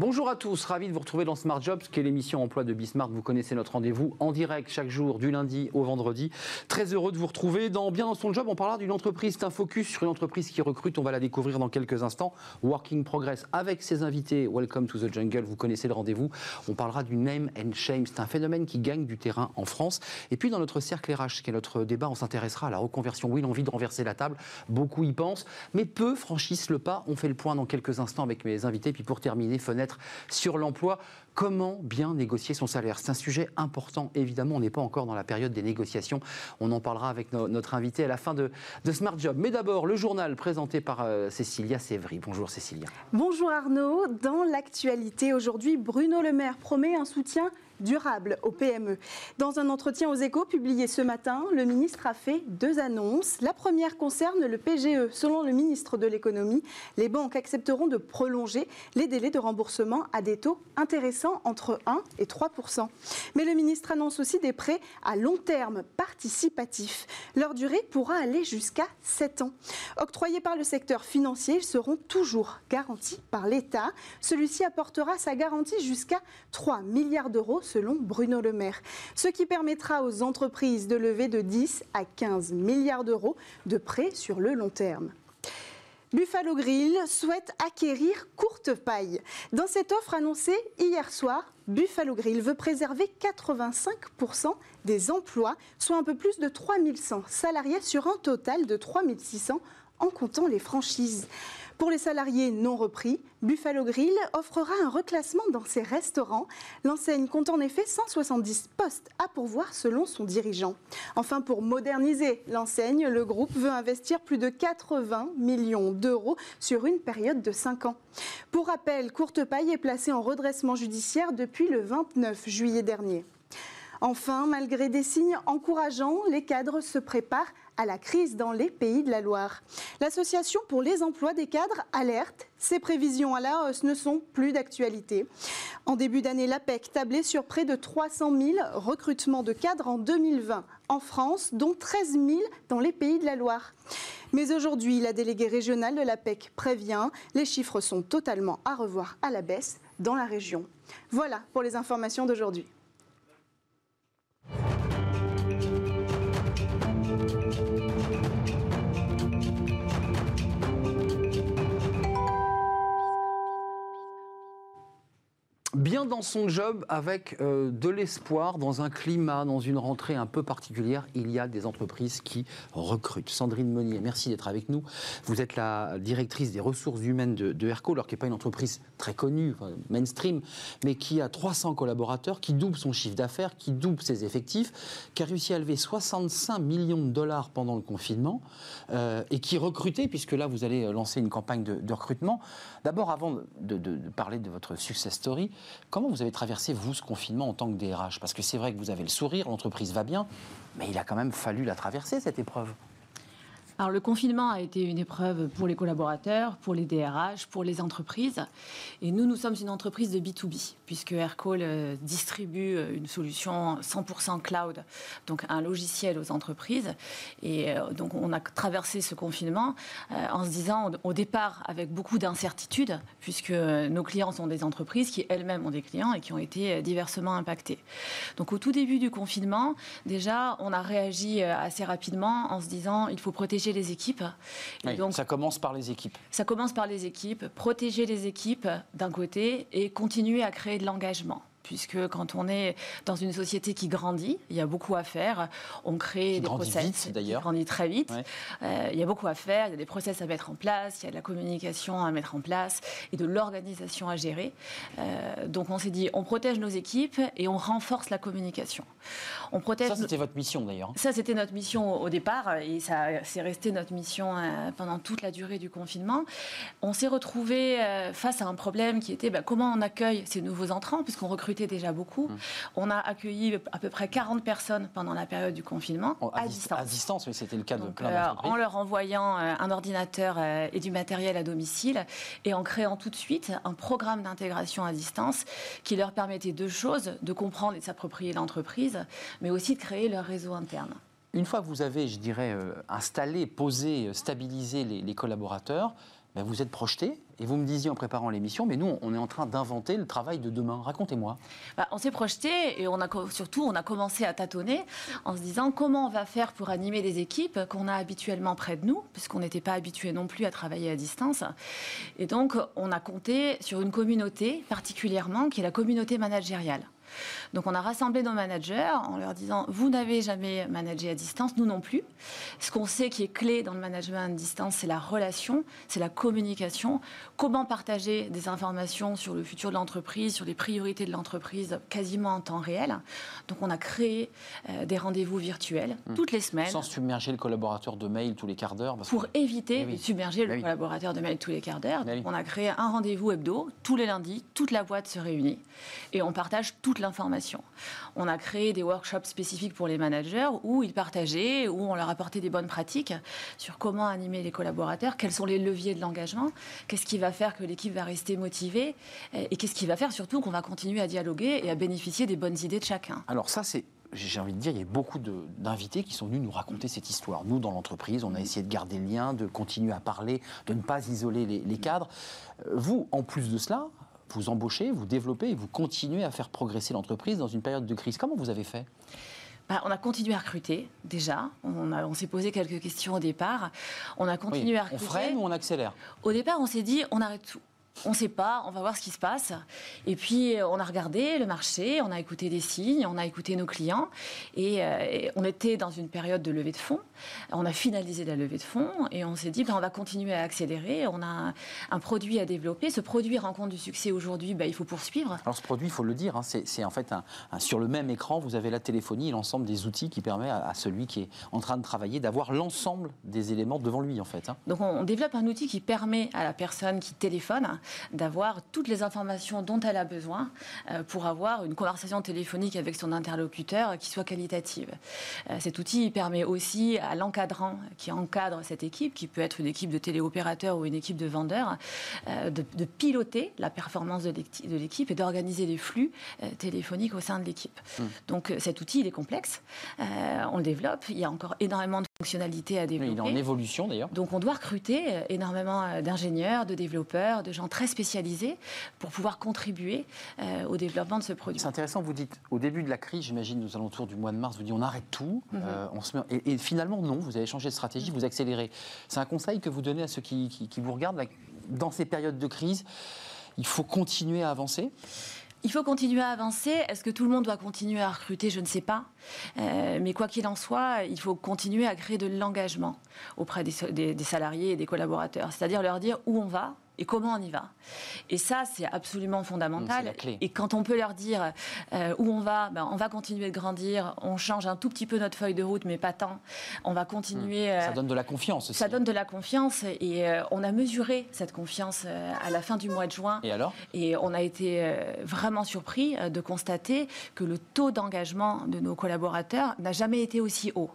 Bonjour à tous, ravi de vous retrouver dans Smart Jobs, qui est l'émission emploi de Bismart. Vous connaissez notre rendez-vous en direct chaque jour, du lundi au vendredi. Très heureux de vous retrouver dans Bien dans son job. On parlera d'une entreprise, c'est un focus sur une entreprise qui recrute. On va la découvrir dans quelques instants. Working Progress avec ses invités. Welcome to the jungle. Vous connaissez le rendez-vous. On parlera du name and shame. C'est un phénomène qui gagne du terrain en France. Et puis dans notre cercle RH, qui est notre débat, on s'intéressera à la reconversion. Oui, l'envie de renverser la table. Beaucoup y pensent, mais peu franchissent le pas. On fait le point dans quelques instants avec mes invités. Puis pour terminer, fenêtre sur l'emploi. Comment bien négocier son salaire? C'est un sujet important, évidemment. On n'est pas encore dans la période des négociations. On en parlera avec notre invité à la fin de, Smart Job. Mais d'abord, le journal présenté par euh, Cécilia Sévry. Bonjour Cécilia. Bonjour Arnaud. Dans l'actualité aujourd'hui, Bruno Le Maire promet un soutien durable aux PME. Dans un entretien aux échos publié ce matin, le ministre a fait deux annonces. La première concerne le PGE. Selon le ministre de l'économie, les banques accepteront de prolonger les délais de remboursement à des taux intéressants entre 1 et 3% Mais le ministre annonce aussi des prêts à long terme participatifs. Leur durée pourra aller jusqu'à 7 ans. Octroyés par le secteur financier, ils seront toujours garantis par l'État. Celui-ci apportera sa garantie jusqu'à 3 milliards d'euros selon Bruno Le Maire, ce qui permettra aux entreprises de lever de 10 à 15 milliards d'euros de prêts sur le long terme. Buffalo Grill souhaite acquérir Courte Paille. Dans cette offre annoncée hier soir, Buffalo Grill veut préserver 85% des emplois, soit un peu plus de 3100 salariés sur un total de 3600 en comptant les franchises. Pour les salariés non repris, Buffalo Grill offrera un reclassement dans ses restaurants. L'enseigne compte en effet 170 postes à pourvoir selon son dirigeant. Enfin, pour moderniser l'enseigne, le groupe veut investir plus de 80 millions d'euros sur une période de 5 ans. Pour rappel, Courtepaille est placée en redressement judiciaire depuis le 29 juillet dernier. Enfin, malgré des signes encourageants, les cadres se préparent à la crise dans les pays de la Loire. L'Association pour les emplois des cadres alerte. Ces prévisions à la hausse ne sont plus d'actualité. En début d'année, l'APEC tablait sur près de 300 000 recrutements de cadres en 2020 en France, dont 13 000 dans les pays de la Loire. Mais aujourd'hui, la déléguée régionale de l'APEC prévient, les chiffres sont totalement à revoir à la baisse dans la région. Voilà pour les informations d'aujourd'hui. Bien dans son job avec euh, de l'espoir, dans un climat, dans une rentrée un peu particulière, il y a des entreprises qui recrutent. Sandrine Monnier, merci d'être avec nous. Vous êtes la directrice des ressources humaines de, Herco, alors qui n'est pas une entreprise très connue, mainstream, mais qui a 300 collaborateurs, qui double son chiffre d'affaires, qui double ses effectifs, qui a réussi à lever 65 millions de dollars pendant le confinement, euh, et qui recrutait, puisque là vous allez lancer une campagne de, recrutement. D'abord, avant de parler de votre success story, Comment vous avez traversé, vous, ce confinement en tant que DRH Parce que c'est vrai que vous avez le sourire, l'entreprise va bien, mais il a quand même fallu la traverser, cette épreuve. Alors le confinement a été une épreuve pour les collaborateurs, pour les DRH, pour les entreprises. Et nous, nous sommes une entreprise de B2B, puisque Aircall euh, distribue euh, une solution 100% cloud, donc un logiciel aux entreprises. Et euh, donc on a traversé ce confinement en se disant au départ avec beaucoup d'incertitudes, puisque nos clients sont des entreprises qui elles-mêmes ont des clients et qui ont été diversement impactés. Donc au tout début du confinement, déjà, on a réagi assez rapidement en se disant il faut protéger les équipes. donc, ça commence par les équipes. Ça commence par les équipes, protéger les équipes d'un côté et continuer à créer de l'engagement puisque quand on est dans une société qui grandit, il y a beaucoup à faire. On crée des process d'ailleurs, grandit très vite. Euh, il y a beaucoup à faire, il y a des process à mettre en place, il y a de la communication à mettre en place et de l'organisation à gérer. Euh, donc on s'est dit, on protège nos équipes et on renforce la communication. On protège. Ça c'était votre mission d'ailleurs. Ça c'était notre mission au départ et ça c'est resté notre mission euh, pendant toute la durée du confinement. On s'est retrouvé face à un problème qui était bah, comment on accueille ces nouveaux entrants puisqu'on recrute déjà beaucoup. Mmh. On a accueilli à peu près 40 personnes pendant la période du confinement à, distance. À distance, oui, c'était le cas de plein euh, En leur envoyant euh, un ordinateur euh, et du matériel à domicile et en créant tout de suite un programme d'intégration à distance qui leur permettait deux choses, de comprendre et de s'approprier l'entreprise, mais aussi de créer leur réseau interne. Une fois que vous avez, je dirais, installé, posé, stabilisé les, les collaborateurs, ben, vous êtes projeté et vous me disiez en préparant l'émission, mais nous, on est en train d'inventer le travail de demain. Racontez-moi. Bah, on s'est projeté et on a, surtout, on a commencé à tâtonner en se disant comment on va faire pour animer des équipes qu'on a habituellement près de nous, puisqu'on n'était pas habitué non plus à travailler à distance. Et donc, on a compté sur une communauté particulièrement qui est la communauté managériale. Donc on a rassemblé nos managers en leur disant vous n'avez jamais managé à distance, nous non plus. Ce qu'on sait qui est clé dans le management à distance, c'est la relation, c'est la communication, comment partager des informations sur le futur de l'entreprise, sur les priorités de l'entreprise quasiment en temps réel. Donc on a créé euh, des rendez-vous virtuels mmh. toutes les semaines. Sans submerger le collaborateur de mail tous les quarts d'heure. Pour éviter eh de submerger le eh collaborateur de mail tous les quarts d'heure. Eh on a créé un rendez-vous hebdo tous les lundis, toute la boîte se réunit et on partage toute l'information. On a créé des workshops spécifiques pour les managers où ils partageaient, où on leur apportait des bonnes pratiques sur comment animer les collaborateurs, quels sont les leviers de l'engagement, qu'est-ce qui va faire que l'équipe va rester motivée et qu'est-ce qui va faire surtout qu'on va continuer à dialoguer et à bénéficier des bonnes idées de chacun. Alors ça, j'ai envie de dire, il y a beaucoup d'invités qui sont venus nous raconter cette histoire. Nous, dans l'entreprise, on a essayé de garder le lien, de continuer à parler, de ne pas isoler les, les cadres. Euh, vous, en plus de cela, vous embauchez, vous développez et vous continuez à faire progresser l'entreprise dans une période de crise. Comment vous avez fait? Bah, on a continué à recruter déjà. On, on s'est posé quelques questions au départ. On a continué à recruter. On freine ou on accélère? Au départ, on s'est dit on arrête tout on ne sait pas, on va voir ce qui se passe. Et puis, euh, on a regardé le marché, on a écouté des signes, on a écouté nos clients. Et, euh, on était dans une période de levée de fonds. On a finalisé la levée de fonds et on s'est dit, ben, on va continuer à accélérer. On a un, produit à développer. Ce produit rencontre du succès aujourd'hui, ben, il faut poursuivre. Alors, ce produit, il faut le dire, hein, c'est en fait un, sur le même écran, vous avez la téléphonie et l'ensemble des outils qui permet à, celui qui est en train de travailler d'avoir l'ensemble des éléments devant lui, en fait. Hein. Donc, on développe un outil qui permet à la personne qui téléphone d'avoir toutes les informations dont elle a besoin euh, pour avoir une conversation téléphonique avec son interlocuteur qui soit qualitative. Euh, cet outil permet aussi à l'encadrant qui encadre cette équipe, qui peut être une équipe de téléopérateurs ou une équipe de vendeurs, euh, de, piloter la performance de l'équipe et d'organiser les flux téléphoniques au sein de l'équipe. Mmh. Donc cet outil, il est complexe, on le développe, il y a encore énormément de fonctionnalités à développer. il est en évolution d'ailleurs. Donc on doit recruter énormément d'ingénieurs, de développeurs, de gens très spécialisés pour pouvoir contribuer euh, au développement de ce produit. C'est intéressant, vous dites, au début de la crise, j'imagine, aux alentours du mois de mars, vous dites on arrête tout, mhm. euh, on se met... et, finalement non, vous avez changé de stratégie, vous accélérez. C'est un conseil que vous donnez à ceux qui, qui vous regardent dans ces périodes de crise. Il faut continuer à avancer? Il faut continuer à avancer. Est-ce que tout le monde doit continuer à recruter? Je ne sais pas. Euh, mais quoi qu'il en soit, il faut continuer à créer de l'engagement auprès des, des, salariés et des collaborateurs. C'est-à-dire leur dire où on va, et comment on y va? Et ça, c'est absolument fondamental. Et quand on peut leur dire euh, où on va, ben, on va continuer de grandir, on change un tout petit peu notre feuille de route, mais pas tant. On va continuer. Mmh. Ça euh, donne de la confiance aussi. Ça donne de la confiance. Et euh, on a mesuré cette confiance à la fin du mois de juin. Et alors? Et on a été vraiment surpris de constater que le taux d'engagement de nos collaborateurs n'a jamais été aussi haut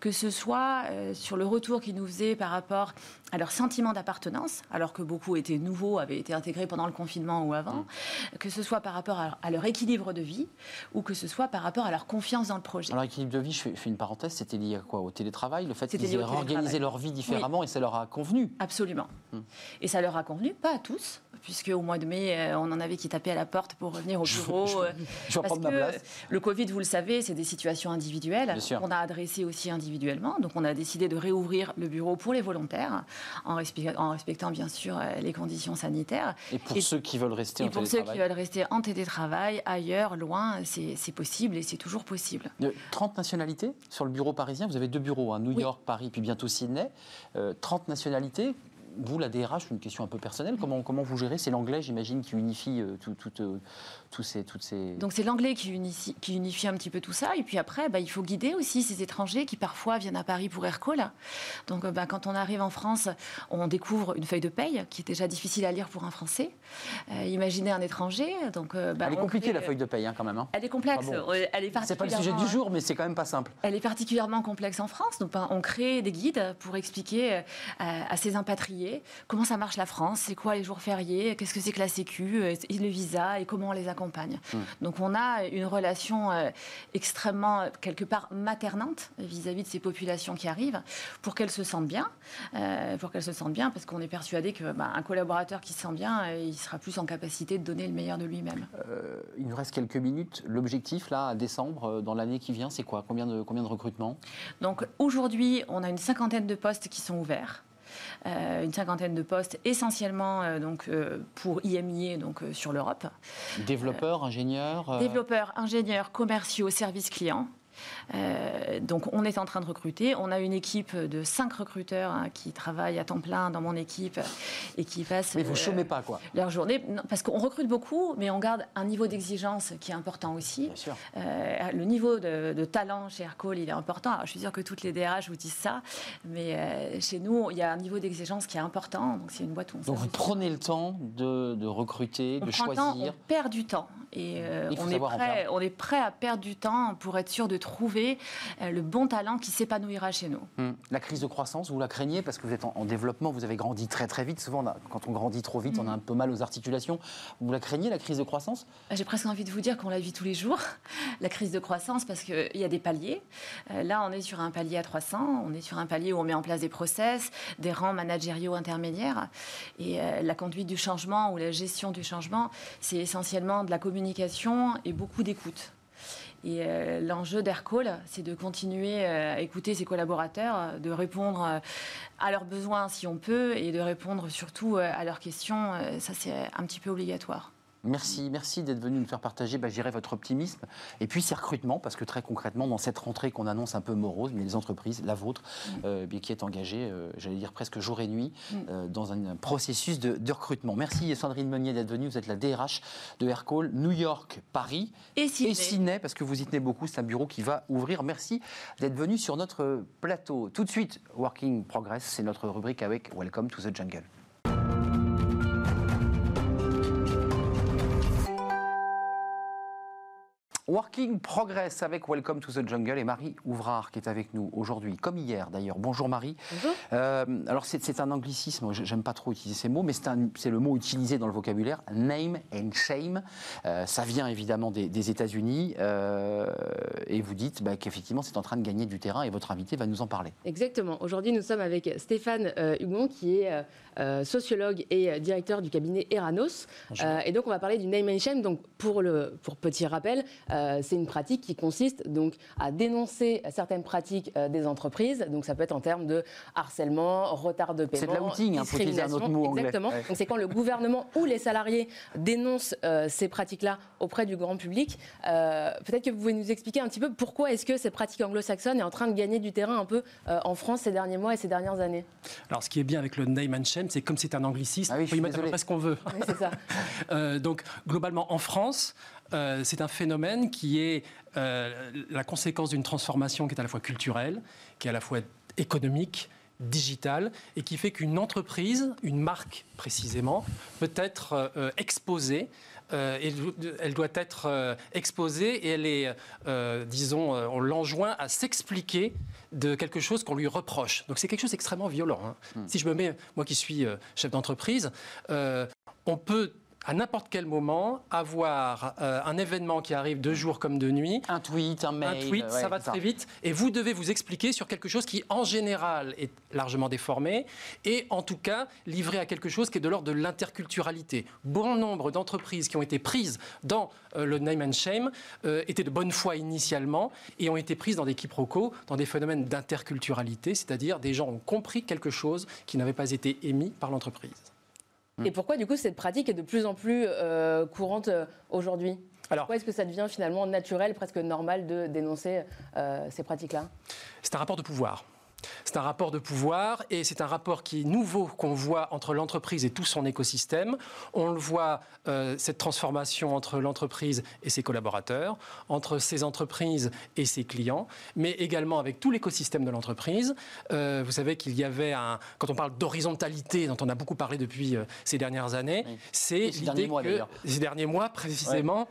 que ce soit euh, sur le retour qu'ils nous faisaient par rapport à leur sentiment d'appartenance, alors que beaucoup étaient nouveaux, avaient été intégrés pendant le confinement ou avant, mm. que ce soit par rapport à, leur équilibre de vie, ou que ce soit par rapport à leur confiance dans le projet. Alors, équilibre de vie, je fais, une parenthèse, c'était lié à quoi? Au télétravail Le fait qu'ils aient organisé leur vie différemment et ça leur a convenu Absolument. Mm. Et ça leur a convenu, pas à tous, puisque au mois de mai, euh, on en avait qui tapaient à la porte pour revenir au bureau. Je, vais prendre ma place. Le Covid, vous le savez, c'est des situations individuelles qu'on a adressées aussi individuellement. Donc on a décidé de réouvrir le bureau pour les volontaires, en, respectant bien sûr euh, les conditions sanitaires. Et pour ceux qui veulent rester en télétravail pour ceux qui veulent rester en télétravail, ailleurs, loin, c'est possible et c'est toujours possible. 30 nationalités sur le bureau parisien? Vous avez deux bureaux, hein, New York, Paris, puis bientôt Sydney. 30 euh, nationalités vous, la DRH, une question un peu personnelle, comment, comment vous gérez? C'est l'anglais, j'imagine, qui unifie euh, tout, tout, euh, tous ces, toutes ces... Donc c'est l'anglais qui unifie, qui unifie un petit peu tout ça. Et puis après, bah, il faut guider aussi ces étrangers qui parfois viennent à Paris pour Aircall. Donc bah, quand on arrive en France, on découvre une feuille de paye qui est déjà difficile à lire pour un Français. Euh, imaginez un étranger. Donc, bah, elle est compliquée la feuille de paye hein, quand même. Hein. Elle est complexe. Elle est c'est pas le sujet du jour, mais c'est quand même pas simple. Elle est particulièrement complexe en France. Donc on crée des guides pour expliquer à ces impatriés comment ça marche la France, c'est quoi les jours fériés, qu'est-ce que c'est que la Sécu, et le visa et comment on les accompagne Mmh. Donc on a une relation extrêmement, quelque part, maternante vis-à-vis de ces populations qui arrivent pour qu'elles se sentent bien, pour qu'elles se sentent bien, parce qu'on est persuadé qu'un bah, collaborateur qui se sent bien, il sera plus en capacité de donner le meilleur de lui-même. il nous reste quelques minutes. L'objectif, là, à décembre, dans l'année qui vient, c'est quoi? Combien de, combien de recrutements? Donc aujourd'hui, on a une cinquantaine de postes qui sont ouverts. Euh, une cinquantaine de postes, essentiellement euh, donc, euh, pour IMIA, donc sur l'Europe. Développeurs, ingénieurs Développeurs, ingénieurs, commerciaux, services clients. Euh, donc on est en train de recruter. On a une équipe de cinq recruteurs hein, qui travaillent à temps plein dans mon équipe et qui passent. Mais vous ne euh, chômez pas quoi Leur journée, parce qu'on recrute beaucoup, mais on garde un niveau d'exigence qui est important aussi. Bien sûr. Euh, le niveau de, talent chez Aircall, il est important. je suis sûre que toutes les DRH vous disent ça, mais chez nous, il y a un niveau d'exigence qui est important. Donc c'est une boîte où on. Donc vous prenez le temps de, recruter, de choisir. Temps, on perd du temps et on, est prêt, on est prêt à perdre du temps pour être sûr de trouver euh, le bon talent qui s'épanouira chez nous. Hum. La crise de croissance, vous la craignez parce que vous êtes en, développement, vous avez grandi très très vite. Souvent, quand on grandit trop vite, on a hum. un peu mal aux articulations. Vous la craignez, la crise de croissance? Euh, J'ai presque envie de vous dire qu'on la vit tous les jours, la crise de croissance, parce qu'il y a des paliers. Euh, là, on est sur un palier à 300, on est sur un palier où on met en place des process, des rangs managériaux intermédiaires. Et la conduite du changement ou la gestion du changement, c'est essentiellement de la communication et beaucoup d'écoute. Et euh, l'enjeu d'Aircall, c'est de continuer euh, à écouter ses collaborateurs, euh, de répondre à leurs besoins si on peut, et de répondre surtout à leurs questions. Ça, c'est un petit peu obligatoire. Merci, merci d'être venu nous faire partager, bah, votre optimisme. Et puis ces recrutements, parce que très concrètement, dans cette rentrée qu'on annonce un peu morose, mais les entreprises, la vôtre, mm. euh, qui est engagée, euh, j'allais dire presque jour et nuit, mm. euh, dans un, processus de, recrutement. Merci Sandrine Meunier d'être venue. Vous êtes la DRH de Aircall New York, Paris et Sydney. parce que vous y tenez beaucoup. C'est un bureau qui va ouvrir. Merci d'être venu sur notre plateau. Tout de suite, Working Progress, c'est notre rubrique avec Welcome to the Jungle. Working Progress avec Welcome to the Jungle et Marie Ouvrard qui est avec nous aujourd'hui, comme hier d'ailleurs. Bonjour Marie. Bonjour. Euh, alors c'est un anglicisme, j'aime pas trop utiliser ces mots, mais c'est le mot utilisé dans le vocabulaire, name and shame. Euh, ça vient évidemment des, États-Unis euh, et vous dites bah, qu'effectivement c'est en train de gagner du terrain et votre invité va nous en parler. Exactement. Aujourd'hui nous sommes avec Stéphane Hugon qui est sociologue et directeur du cabinet Eranos. et donc on va parler du name and shame. Donc pour, le, pour petit rappel, euh, c'est une pratique qui consiste donc à dénoncer certaines pratiques euh, des entreprises. Donc ça peut être en termes de harcèlement, retard de paiement, c'est de l'outing, hein, pour utiliser un autre mot anglais. Exactement. Donc c'est quand le gouvernement ou les salariés dénoncent euh, ces pratiques-là auprès du grand public. Peut-être que vous pouvez nous expliquer un petit peu pourquoi est-ce que cette pratique anglo-saxonne est en train de gagner du terrain un peu en France ces derniers mois et ces dernières années? Alors ce qui est bien avec le name and shame, c'est comme c'est un anglicisme, ah on peut y mettre à peu près ce qu'on veut. Oui, c'est ça. donc globalement en France, euh, c'est un phénomène qui est euh, la conséquence d'une transformation qui est à la fois culturelle, qui est à la fois économique, digitale, et qui fait qu'une entreprise, une marque précisément, peut être euh, exposée elle doit être exposée et elle est, disons, on l'enjoint à s'expliquer de quelque chose qu'on lui reproche. Donc c'est quelque chose d'extrêmement violent. Hein. Hmm. Si je me mets, moi qui suis chef d'entreprise, on peut à n'importe quel moment avoir euh, un événement qui arrive de jour comme de nuit. Un tweet, un mail. Un tweet, ça va très vite. Et vous devez vous expliquer sur quelque chose qui, en général, est largement déformé et, en tout cas, livré à quelque chose qui est de l'ordre de l'interculturalité. Bon nombre d'entreprises qui ont été prises dans euh, le name and shame euh, étaient de bonne foi initialement et ont été prises dans des quiproquos, dans des phénomènes d'interculturalité, c'est-à-dire des gens ont compris quelque chose qui n'avait pas été émis par l'entreprise. Mm. Et pourquoi, du coup, cette pratique est de plus en plus euh, courante euh, aujourd'hui? Alors, Pourquoi est-ce que ça devient finalement naturel, presque normal de dénoncer euh, ces pratiques-là? C'est un rapport de pouvoir. C'est un rapport de pouvoir et c'est un rapport qui est nouveau qu'on voit entre l'entreprise et tout son écosystème. On le voit, euh, cette transformation entre l'entreprise et ses collaborateurs, entre ses entreprises et ses clients, mais également avec tout l'écosystème de l'entreprise. Euh, vous savez qu'il y avait un, quand on parle d'horizontalité, dont on a beaucoup parlé depuis euh, ces dernières années, c'est ces derniers mois que, ces derniers mois précisément,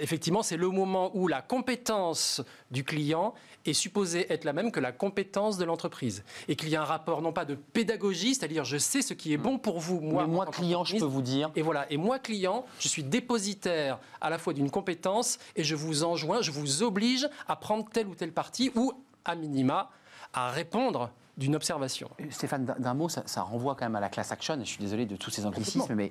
effectivement, c'est le moment où la compétence du client est supposée être la même que la compétence de l'entreprise et qu'il y a un rapport non pas de pédagogie, c'est-à-dire je sais ce qui est bon pour vous, moi, moi client, je peux vous dire. Et voilà, et moi client, je suis dépositaire à la fois d'une compétence et je vous enjoins, je vous oblige à prendre telle ou telle partie ou à minima à répondre d'une observation. Euh, Stéphane, d'un mot, ça, renvoie quand même à la class action. Je suis désolé de tous ces anglicismes, mais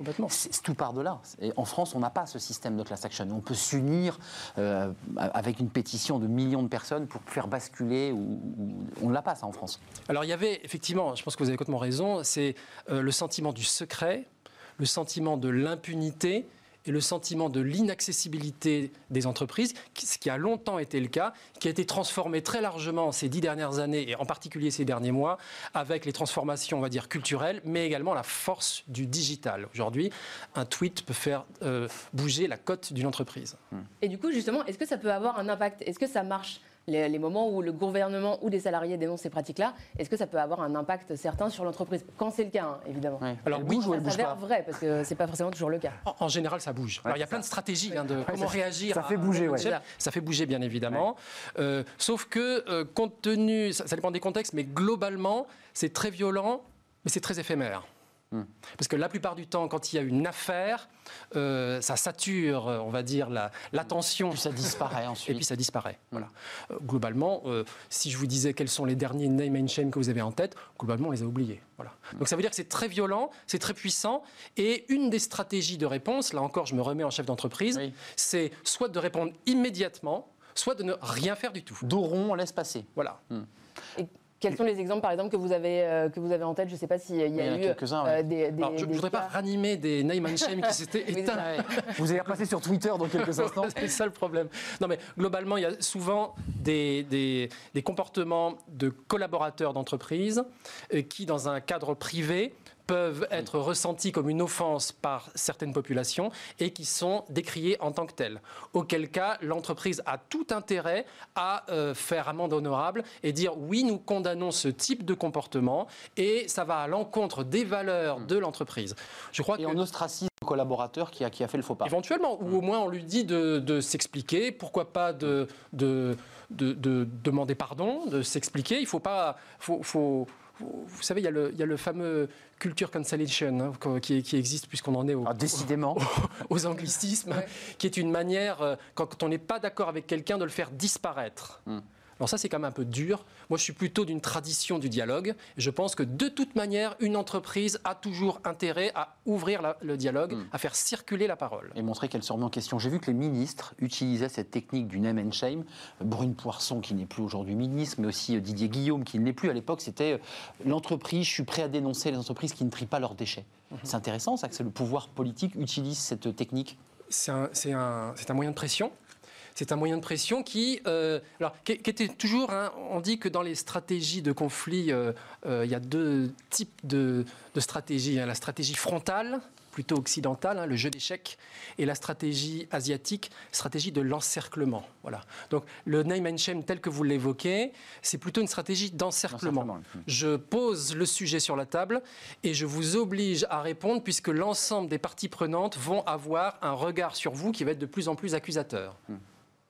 tout part de là. Et en France, on n'a pas ce système de class action. On peut s'unir euh, avec une pétition de millions de personnes pour faire basculer. Ou, on ne l'a pas, ça, en France. Alors, il y avait effectivement, je pense que vous avez complètement raison, c'est euh, le sentiment du secret, le sentiment de l'impunité et le sentiment de l'inaccessibilité des entreprises, ce qui a longtemps été le cas, qui a été transformé très largement ces dix dernières années, et en particulier ces derniers mois, avec les transformations, on va dire, culturelles, mais également la force du digital. Aujourd'hui, un tweet peut faire euh, bouger la cote d'une entreprise. Et du coup, justement, est-ce que ça peut avoir un impact? Est-ce que ça marche? Les, moments où le gouvernement ou des salariés dénoncent ces pratiques-là, est-ce que ça peut avoir un impact certain sur l'entreprise? Quand c'est le cas, hein, évidemment. Alors, bouge ou ça s'avère vrai, parce que c'est pas forcément toujours le cas. En, général, ça bouge. Alors, il y a plein de stratégies hein, de comment réagir. Ça fait bouger, oui. Ça fait bouger, bien évidemment. Euh, sauf que, euh, compte tenu, ça dépend des contextes, mais globalement, c'est très violent, mais c'est très éphémère. Hmm. Parce que la plupart du temps, quand il y a une affaire, euh, ça sature, euh, on va dire, l'attention. La, puis ça disparaît ensuite. Et puis ça disparaît. Voilà. Euh, globalement, si je vous disais quels sont les derniers name and shame que vous avez en tête, globalement, on les a oubliés. Voilà. Hmm. Donc ça veut dire que c'est très violent, c'est très puissant. Et une des stratégies de réponse, là encore, je me remets en chef d'entreprise, c'est soit de répondre immédiatement, soit de ne rien faire du tout. Dos rond, on laisse passer. Voilà. Hmm. Quels sont les exemples, par exemple, que vous avez, euh, que vous avez en tête? Je ne sais pas s'il y a, y a, eu euh, des, des, Je ne voudrais pas ranimer des name and shame qui s'étaient éteints. vous allez repasser sur Twitter dans quelques instants. C'est ça le problème. Non, mais globalement, il y a souvent des, comportements de collaborateurs d'entreprise euh, qui, dans un cadre privé, peuvent être ressentis comme une offense par certaines populations et qui sont décriés en tant que tels. Auquel cas, l'entreprise a tout intérêt à euh, faire amende honorable et dire oui, nous condamnons ce type de comportement et ça va à l'encontre des valeurs de l'entreprise. Je crois et que... on ostracise le collaborateur qui a, qui a fait le faux pas. Éventuellement, ou au moins on lui dit de, s'expliquer, pourquoi pas de, de, de, demander pardon, de s'expliquer. Il faut pas... Faut, faut, vous savez, il y, a le, il y, a le, fameux culture cancellation hein, qui, qui, existe puisqu'on en est au, ah, décidément. aux, anglicismes, qui est une manière, euh, quand on n'est pas d'accord avec quelqu'un, de le faire disparaître. Hmm. Alors ça, c'est quand même un peu dur. Moi, je suis plutôt d'une tradition du dialogue. Je pense que de toute manière, une entreprise a toujours intérêt à ouvrir le dialogue, hmm. à faire circuler la parole. Et montrer qu'elle se remet en question. J'ai vu que les ministres utilisaient cette technique du name and shame. Brune Poisson, qui n'est plus aujourd'hui ministre, mais aussi euh, Didier Guillaume, qui ne l'est plus à l'époque, c'était euh, l'entreprise, je suis prêt à dénoncer les entreprises qui ne trient pas leurs déchets. Mhm. C'est intéressant, ça, que le pouvoir politique utilise cette technique. C'est un, un moyen de pression. C'est un moyen de pression qui, euh, alors, qui, était toujours, hein, on dit que dans les stratégies de conflit, euh, euh, il y a deux types de, stratégies. Hein. La stratégie frontale, plutôt occidentale, hein, le jeu d'échecs, et la stratégie asiatique, stratégie de l'encerclement. Voilà. Donc le name and shame tel que vous l'évoquez, c'est plutôt une stratégie d'encerclement. Je pose le sujet sur la table et je vous oblige à répondre puisque l'ensemble des parties prenantes vont avoir un regard sur vous qui va être de plus en plus accusateur. Hmm.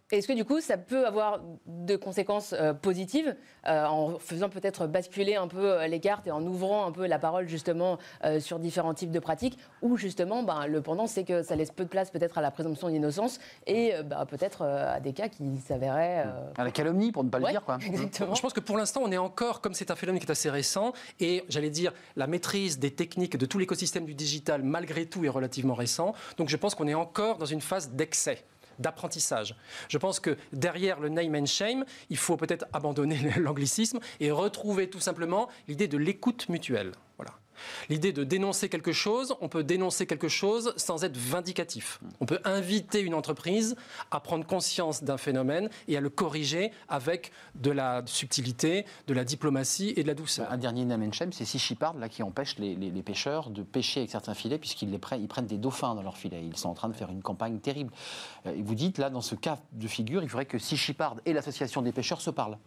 Est-ce que du coup, ça peut avoir de conséquences euh, positives euh, en faisant peut-être basculer un peu euh, les cartes et en ouvrant un peu la parole justement sur différents types de pratiques Ou justement, ben, le pendant, c'est que ça laisse peu de place peut-être à la présomption d'innocence et ben, peut-être à des cas qui s'avéraient... À la calomnie, pour ne pas le dire. Quoi. Exactement. Je pense que pour l'instant, on est encore, comme c'est un phénomène qui est assez récent, et j'allais dire, la maîtrise des techniques de tout l'écosystème du digital, malgré tout, est relativement récent. Donc je pense qu'on est encore dans une phase d'excès d'apprentissage. Je pense que derrière le name and shame, il faut peut-être abandonner l'anglicisme et retrouver tout simplement l'idée de l'écoute mutuelle. Voilà. L'idée de dénoncer quelque chose, on peut dénoncer quelque chose sans être vindicatif. On peut inviter une entreprise à prendre conscience d'un phénomène et à le corriger avec de la subtilité, de la diplomatie et de la douceur. Un dernier Namenchem, c'est Shepherd là, qui empêche les, pêcheurs de pêcher avec certains filets puisqu'ils prennent, prennent des dauphins dans leurs filets. Ils sont en train de faire une campagne terrible. Euh, et vous dites, là, dans ce cas de figure, il faudrait que Shepherd et l'association des pêcheurs se parlent.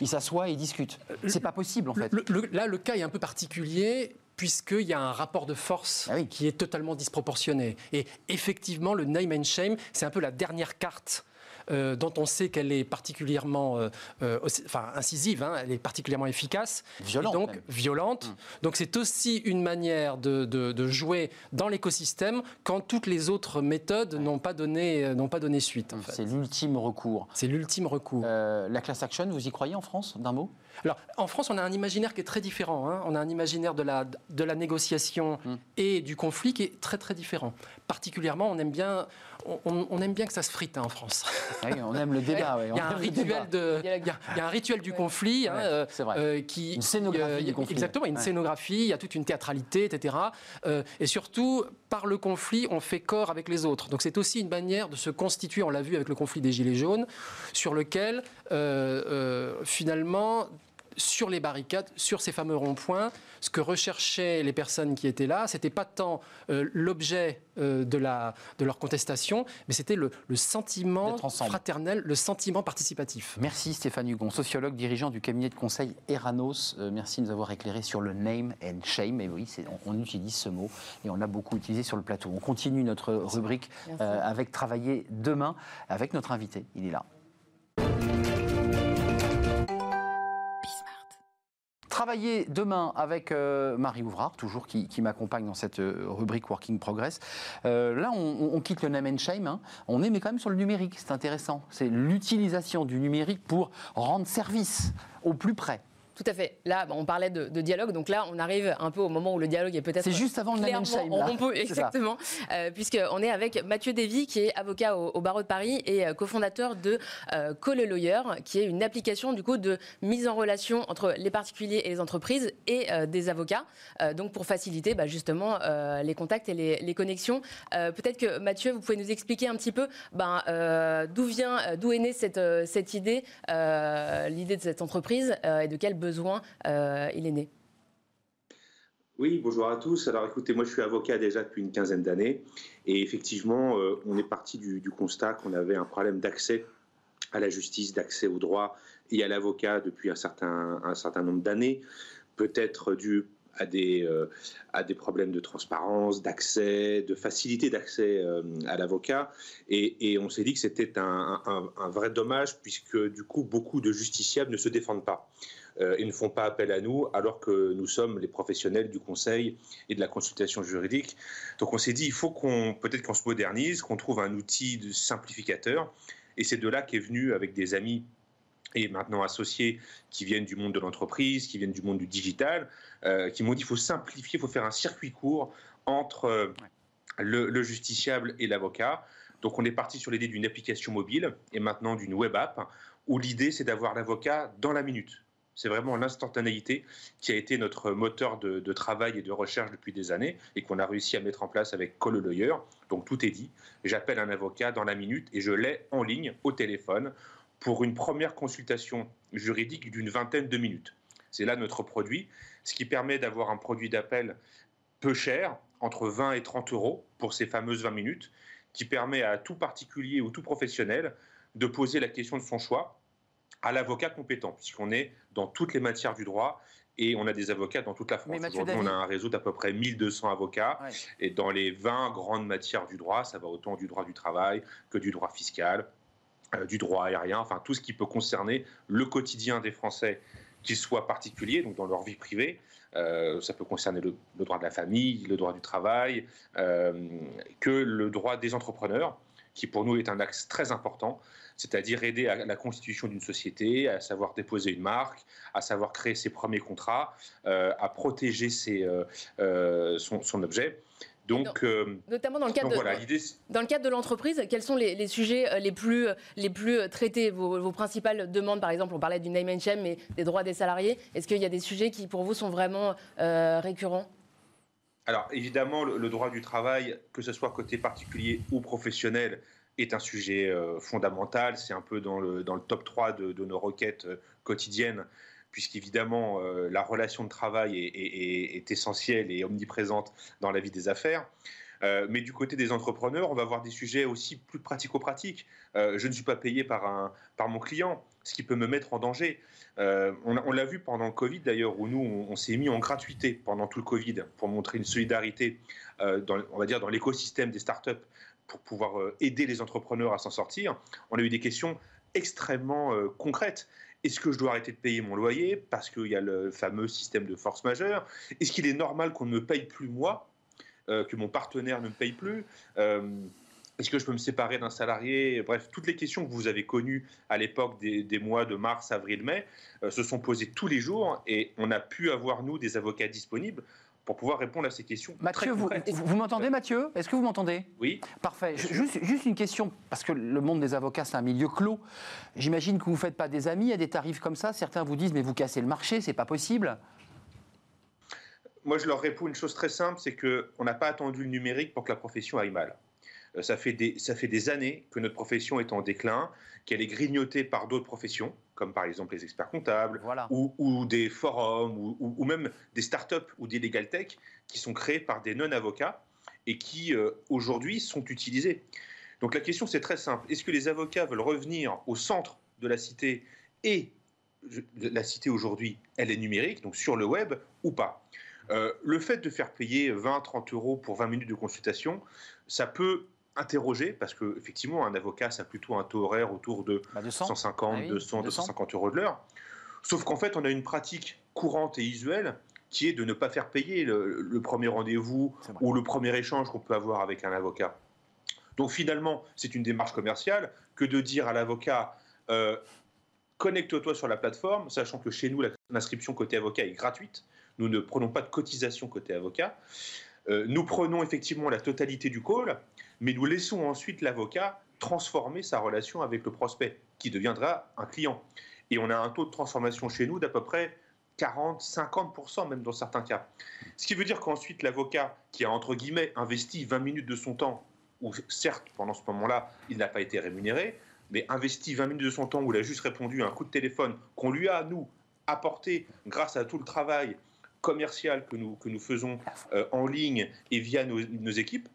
Ils s'assoient et ils discutent. C'est pas possible en fait. là, le cas est un peu particulier puisqu'il y a un rapport de force ah qui est totalement disproportionné. Et effectivement, le name and shame, c'est un peu la dernière carte dont on sait qu'elle est particulièrement enfin, incisive, hein, elle est particulièrement efficace. Violente. donc, violente. Mmh. Donc, c'est aussi une manière de, de, jouer dans l'écosystème quand toutes les autres méthodes n'ont pas, donné, pas donné suite. C'est l'ultime recours. C'est l'ultime recours. la class action, vous y croyez en France, d'un mot? Alors, en France, on a un imaginaire qui est très différent. Hein. On a un imaginaire de la, de la négociation mmh. et du conflit qui est très, très différent. Particulièrement, on aime bien, on, aime bien que ça se frite hein, en France. on aime le débat. Il y a un rituel de, il y a, un rituel du conflit hein, euh, euh, qui une scénographie du conflit. Exactement, une scénographie, il y a toute une théâtralité, etc. Euh, et surtout, par le conflit, on fait corps avec les autres. Donc c'est aussi une manière de se constituer. On l'a vu avec le conflit des gilets jaunes, sur lequel finalement sur les barricades, sur ces fameux ronds-points, ce que recherchaient les personnes qui étaient là, c'était pas tant euh, l'objet euh, de, la, de leur contestation, mais c'était le, sentiment fraternel, le sentiment participatif. Merci Stéphane Hugon, sociologue, dirigeant du cabinet de conseil Eranos. Euh, merci de nous avoir éclairé sur le name and shame. Et oui, on, on, utilise ce mot et on l'a beaucoup utilisé sur le plateau. On continue notre rubrique avec Travailler demain avec notre invité. Il est là. Travailler demain avec euh, Marie Ouvrard, toujours qui, m'accompagne dans cette euh, rubrique Working Progress. Euh, là, on, quitte le name and shame. Hein. On est mais quand même sur le numérique. C'est intéressant. C'est l'utilisation du numérique pour rendre service au plus près. Tout à fait. Là, on parlait de, dialogue, donc là, on arrive un peu au moment où le dialogue est peut-être. C'est juste avant le name On peut, exactement, euh, puisqu'on est avec Mathieu Dévy, qui est avocat au, barreau de Paris et euh, cofondateur de euh, Call Lawyer, qui est une application du coup de mise en relation entre les particuliers et les entreprises et euh, des avocats, donc pour faciliter bah, justement les contacts et les, connexions. peut-être que Mathieu, vous pouvez nous expliquer un petit peu ben, d'où vient, d'où est née cette, cette idée, l'idée de cette entreprise et de quel besoin euh, il est né oui, bonjour à tous. Alors écoutez, moi je suis avocat déjà depuis une quinzaine d'années et effectivement, euh, on est parti du, constat qu'on avait un problème d'accès à la justice, d'accès au droit et à l'avocat depuis un certain, nombre d'années, peut-être dû à des, euh, à des problèmes de transparence, d'accès, de facilité d'accès à l'avocat. Et, on s'est dit que c'était un, vrai dommage puisque du coup, beaucoup de justiciables ne se défendent pas. Euh, ils ne font pas appel à nous alors que nous sommes les professionnels du conseil et de la consultation juridique. Donc on s'est dit, il faut qu'on peut-être qu'on se modernise, qu'on trouve un outil de simplificateur. Et c'est de là qu'est venu avec des amis et maintenant associés qui viennent du monde de l'entreprise, qui viennent du monde du digital, euh, qui m'ont dit il faut simplifier, il faut faire un circuit court entre euh, le, justiciable et l'avocat. Donc on est parti sur l'idée d'une application mobile et maintenant d'une web app où l'idée c'est d'avoir l'avocat dans la minute. C'est vraiment l'instantanéité qui a été notre moteur de, travail et de recherche depuis des années et qu'on a réussi à mettre en place avec Call Lawyer. Donc tout est dit. J'appelle un avocat dans la minute et je l'ai en ligne au téléphone pour une première consultation juridique d'une vingtaine de minutes. C'est là notre produit, ce qui permet d'avoir un produit d'appel peu cher, entre 20 et 30 euros pour ces fameuses 20 minutes, qui permet à tout particulier ou tout professionnel de poser la question de son choix à l'avocat compétent, puisqu'on est dans toutes les matières du droit et on a des avocats dans toute la France. Aujourd'hui, on a un réseau d'à peu près 1200 avocats et dans les 20 grandes matières du droit, ça va autant du droit du travail que du droit fiscal, euh, du droit aérien, enfin tout ce qui peut concerner le quotidien des Français, qu'ils soient particuliers, donc dans leur vie privée. Euh, ça peut concerner le, droit de la famille, le droit du travail, euh, que le droit des entrepreneurs, qui pour nous est un axe très important c'est-à-dire aider à la constitution d'une société, à savoir déposer une marque, à savoir créer ses premiers contrats, euh, à protéger euh, euh, son, objet. Donc, notamment dans le cadre de, dans le cadre de l'entreprise, quels sont les, sujets les plus, les plus traités? Vos, principales demandes, par exemple, on parlait du name and shame, mais des droits des salariés. Est-ce qu'il y a des sujets qui, pour vous, sont vraiment récurrents? Alors évidemment, le, droit du travail, que ce soit côté particulier ou professionnel, est un sujet euh, fondamental. C'est un peu dans le, dans le top 3 de, nos requêtes euh, quotidiennes, puisqu'évidemment, euh, la relation de travail est, essentielle et omniprésente dans la vie des affaires. mais du côté des entrepreneurs, on va avoir des sujets aussi plus pratico-pratiques. je ne suis pas payé par, un, par mon client, ce qui peut me mettre en danger. on, l'a vu pendant le Covid d'ailleurs, où nous, on, s'est mis en gratuité pendant tout le Covid pour montrer une solidarité, dans, on va dire, dans l'écosystème des startups pour pouvoir aider les entrepreneurs à s'en sortir, on a eu des questions extrêmement concrètes. Est-ce que je dois arrêter de payer mon loyer parce qu'il y a le fameux système de force majeure? Est-ce qu'il est normal qu'on ne me paye plus moi, euh, que mon partenaire ne me paye plus? Euh, Est-ce que je peux me séparer d'un salarié? Bref, toutes les questions que vous avez connues à l'époque des, mois de mars, avril, mai euh, se sont posées tous les jours et on a pu avoir, nous, des avocats disponibles pour pouvoir répondre à ces questions. Mathieu, vous, vous m'entendez, Mathieu? Est-ce que vous m'entendez? Oui. Parfait. Juste, juste, une question, parce que le monde des avocats, c'est un milieu clos. J'imagine que vous ne faites pas des amis à des tarifs comme ça. Certains vous disent, mais vous cassez le marché, c'est pas possible. Moi, je leur réponds une chose très simple, c'est qu'on n'a pas attendu le numérique pour que la profession aille mal. Euh, ça fait, des, ça fait des années que notre profession est en déclin, qu'elle est grignotée par d'autres professions, comme par exemple les experts comptables, ou, des forums, ou, même des startups ou des legal tech qui sont créés par des non-avocats et qui euh, aujourd'hui sont utilisés. Donc la question c'est très simple. Est-ce que les avocats veulent revenir au centre de la cité et la cité aujourd'hui, elle est numérique, donc sur le web ou pas? Euh, Le fait de faire payer 20-30 euros pour 20 minutes de consultation, ça peut interroger, parce qu'effectivement, un avocat, ça a plutôt un taux horaire autour de 150, 200, 250 euros de l'heure. Sauf qu'en fait, on a une pratique courante et usuelle qui est de ne pas faire payer le, premier rendez-vous ou le premier échange qu'on peut avoir avec un avocat. Donc finalement, c'est une démarche commerciale que de dire à l'avocat euh, connecte-toi sur la plateforme, sachant que chez nous, l'inscription côté avocat est gratuite. Nous ne prenons pas de cotisation côté avocat. Euh, nous prenons effectivement la totalité du call, mais nous laissons ensuite l'avocat transformer sa relation avec le prospect, qui deviendra un client. Et on a un taux de transformation chez nous d'à peu près 40, 50% même dans certains cas. Ce qui veut dire qu'ensuite l'avocat qui a entre guillemets investi 20 minutes de son temps, ou certes pendant ce moment-là il n'a pas été rémunéré, mais investi 20 minutes de son temps où il a juste répondu à un coup de téléphone qu'on lui a, nous, apporté grâce à tout le travail commercial que nous, que nous faisons euh, en ligne et via nos équipes,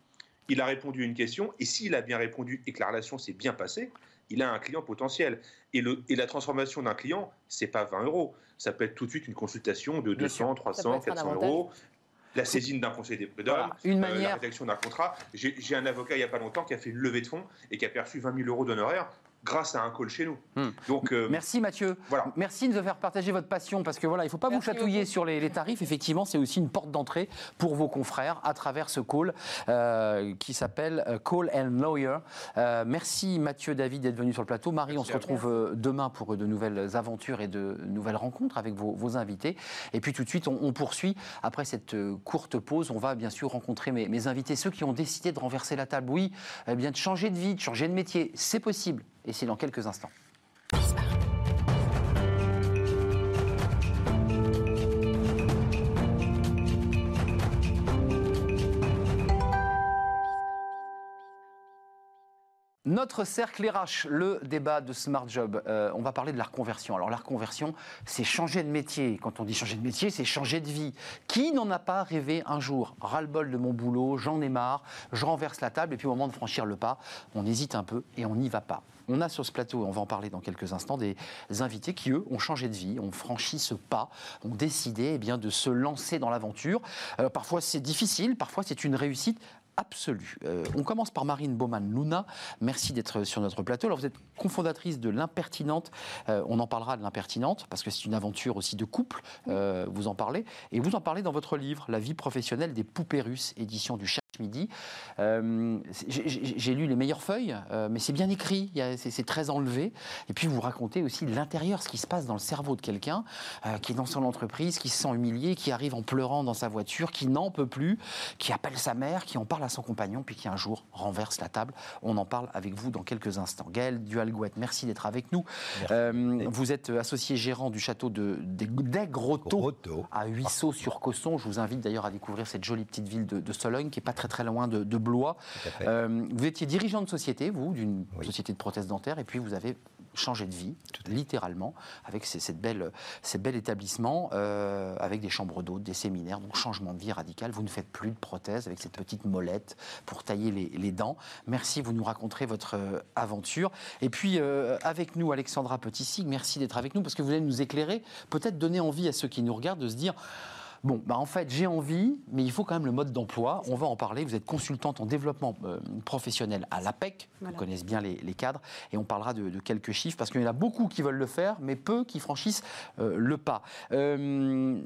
il a répondu à une question, et s'il a bien répondu et que la relation s'est bien passée, il a un client potentiel. Et, le, et la transformation d'un client, c'est pas 20 euros. Ça peut être tout de suite une consultation de 200, 300, 400 euros. La saisine d'un conseil des prud'hommes, une euh, la rédaction d'un contrat. J'ai un avocat il n'y a pas longtemps qui a fait une levée de fonds et qui a perçu 20 000 euros d'honoraires grâce à un call chez nous. Hmm. Donc, euh, Merci Mathieu. Voilà. Merci de nous faire partager votre passion parce que voilà, il ne faut pas vous chatouiller sur les, tarifs. Effectivement, c'est aussi une porte d'entrée pour vos confrères à travers ce call euh, qui s'appelle euh, Call and Lawyer. merci Mathieu, David d'être venu sur le plateau. Marie, on se retrouve demain pour de nouvelles aventures et de nouvelles rencontres avec vos, invités. Et puis tout de suite, on, poursuit. Après cette courte pause, on va bien sûr rencontrer mes, mes invités, ceux qui ont décidé de renverser la table. Oui, eh bien de changer de vie, de changer de métier, c'est possible et c'est dans quelques instants. Notre cercle RH, le débat de Smart Job. Euh, on va parler de la reconversion. Alors la reconversion, c'est changer de métier. Quand on dit changer de métier, c'est changer de vie. Qui n'en a pas rêvé un jour? Ras-le-bol de mon boulot, j'en ai marre, je renverse la table et puis au moment de franchir le pas, on hésite un peu et on n'y va pas. On a sur ce plateau, on va en parler dans quelques instants, des invités qui, eux, ont changé de vie, ont franchi ce pas, ont décidé eh bien, de se lancer dans l'aventure. Euh, parfois c'est difficile, parfois c'est une réussite absolue. Euh, on commence par Marine Baumann-Luna. Merci d'être sur notre plateau. Alors, vous êtes cofondatrice de l'Impertinente. Euh, on en parlera de l'Impertinente parce que c'est une aventure aussi de couple. vous en parlez. Et vous en parlez dans votre livre, La vie professionnelle des poupées russes, édition du midi. Euh, j'ai lu les meilleures feuilles, euh, mais c'est bien écrit, c'est très enlevé. Et puis vous racontez aussi l'intérieur, ce qui se passe dans le cerveau de quelqu'un euh, qui est dans son entreprise, qui se sent humilié, qui arrive en pleurant dans sa voiture, qui n'en peut plus, qui appelle sa mère, qui en parle à son compagnon, puis qui un jour renverse la table. On en parle avec vous dans quelques instants. Gaël Dualgouette, merci d'être avec nous. vous êtes associé gérant du château de, des, à Huisseau-sur-Cosson. Je vous invite d'ailleurs à découvrir cette jolie petite ville de, de Sologne qui est pas très très loin de, Blois. Euh, vous étiez dirigeant de société, vous, d'une société de prothèses dentaires, et puis vous avez changé de vie, littéralement, avec ces, cette belle, ces bel établissement, euh, avec des chambres d'hôtes, des séminaires, donc changement de vie radical. Vous ne faites plus de prothèses avec cette petite molette pour tailler les, dents. Merci, vous nous raconterez votre euh, aventure. Et puis, avec nous, Alexandra Petit-Sig, merci d'être avec nous, parce que vous allez nous éclairer, peut-être donner envie à ceux qui nous regardent de se dire Bon, bah en fait, j'ai envie, mais il faut quand même le mode d'emploi. On va en parler. Vous êtes consultante en développement euh, professionnel à l'APEC, vous connaissez bien les, cadres, et on parlera de, quelques chiffres, parce qu'il y en a beaucoup qui veulent le faire, mais peu qui franchissent euh, le pas. Euh,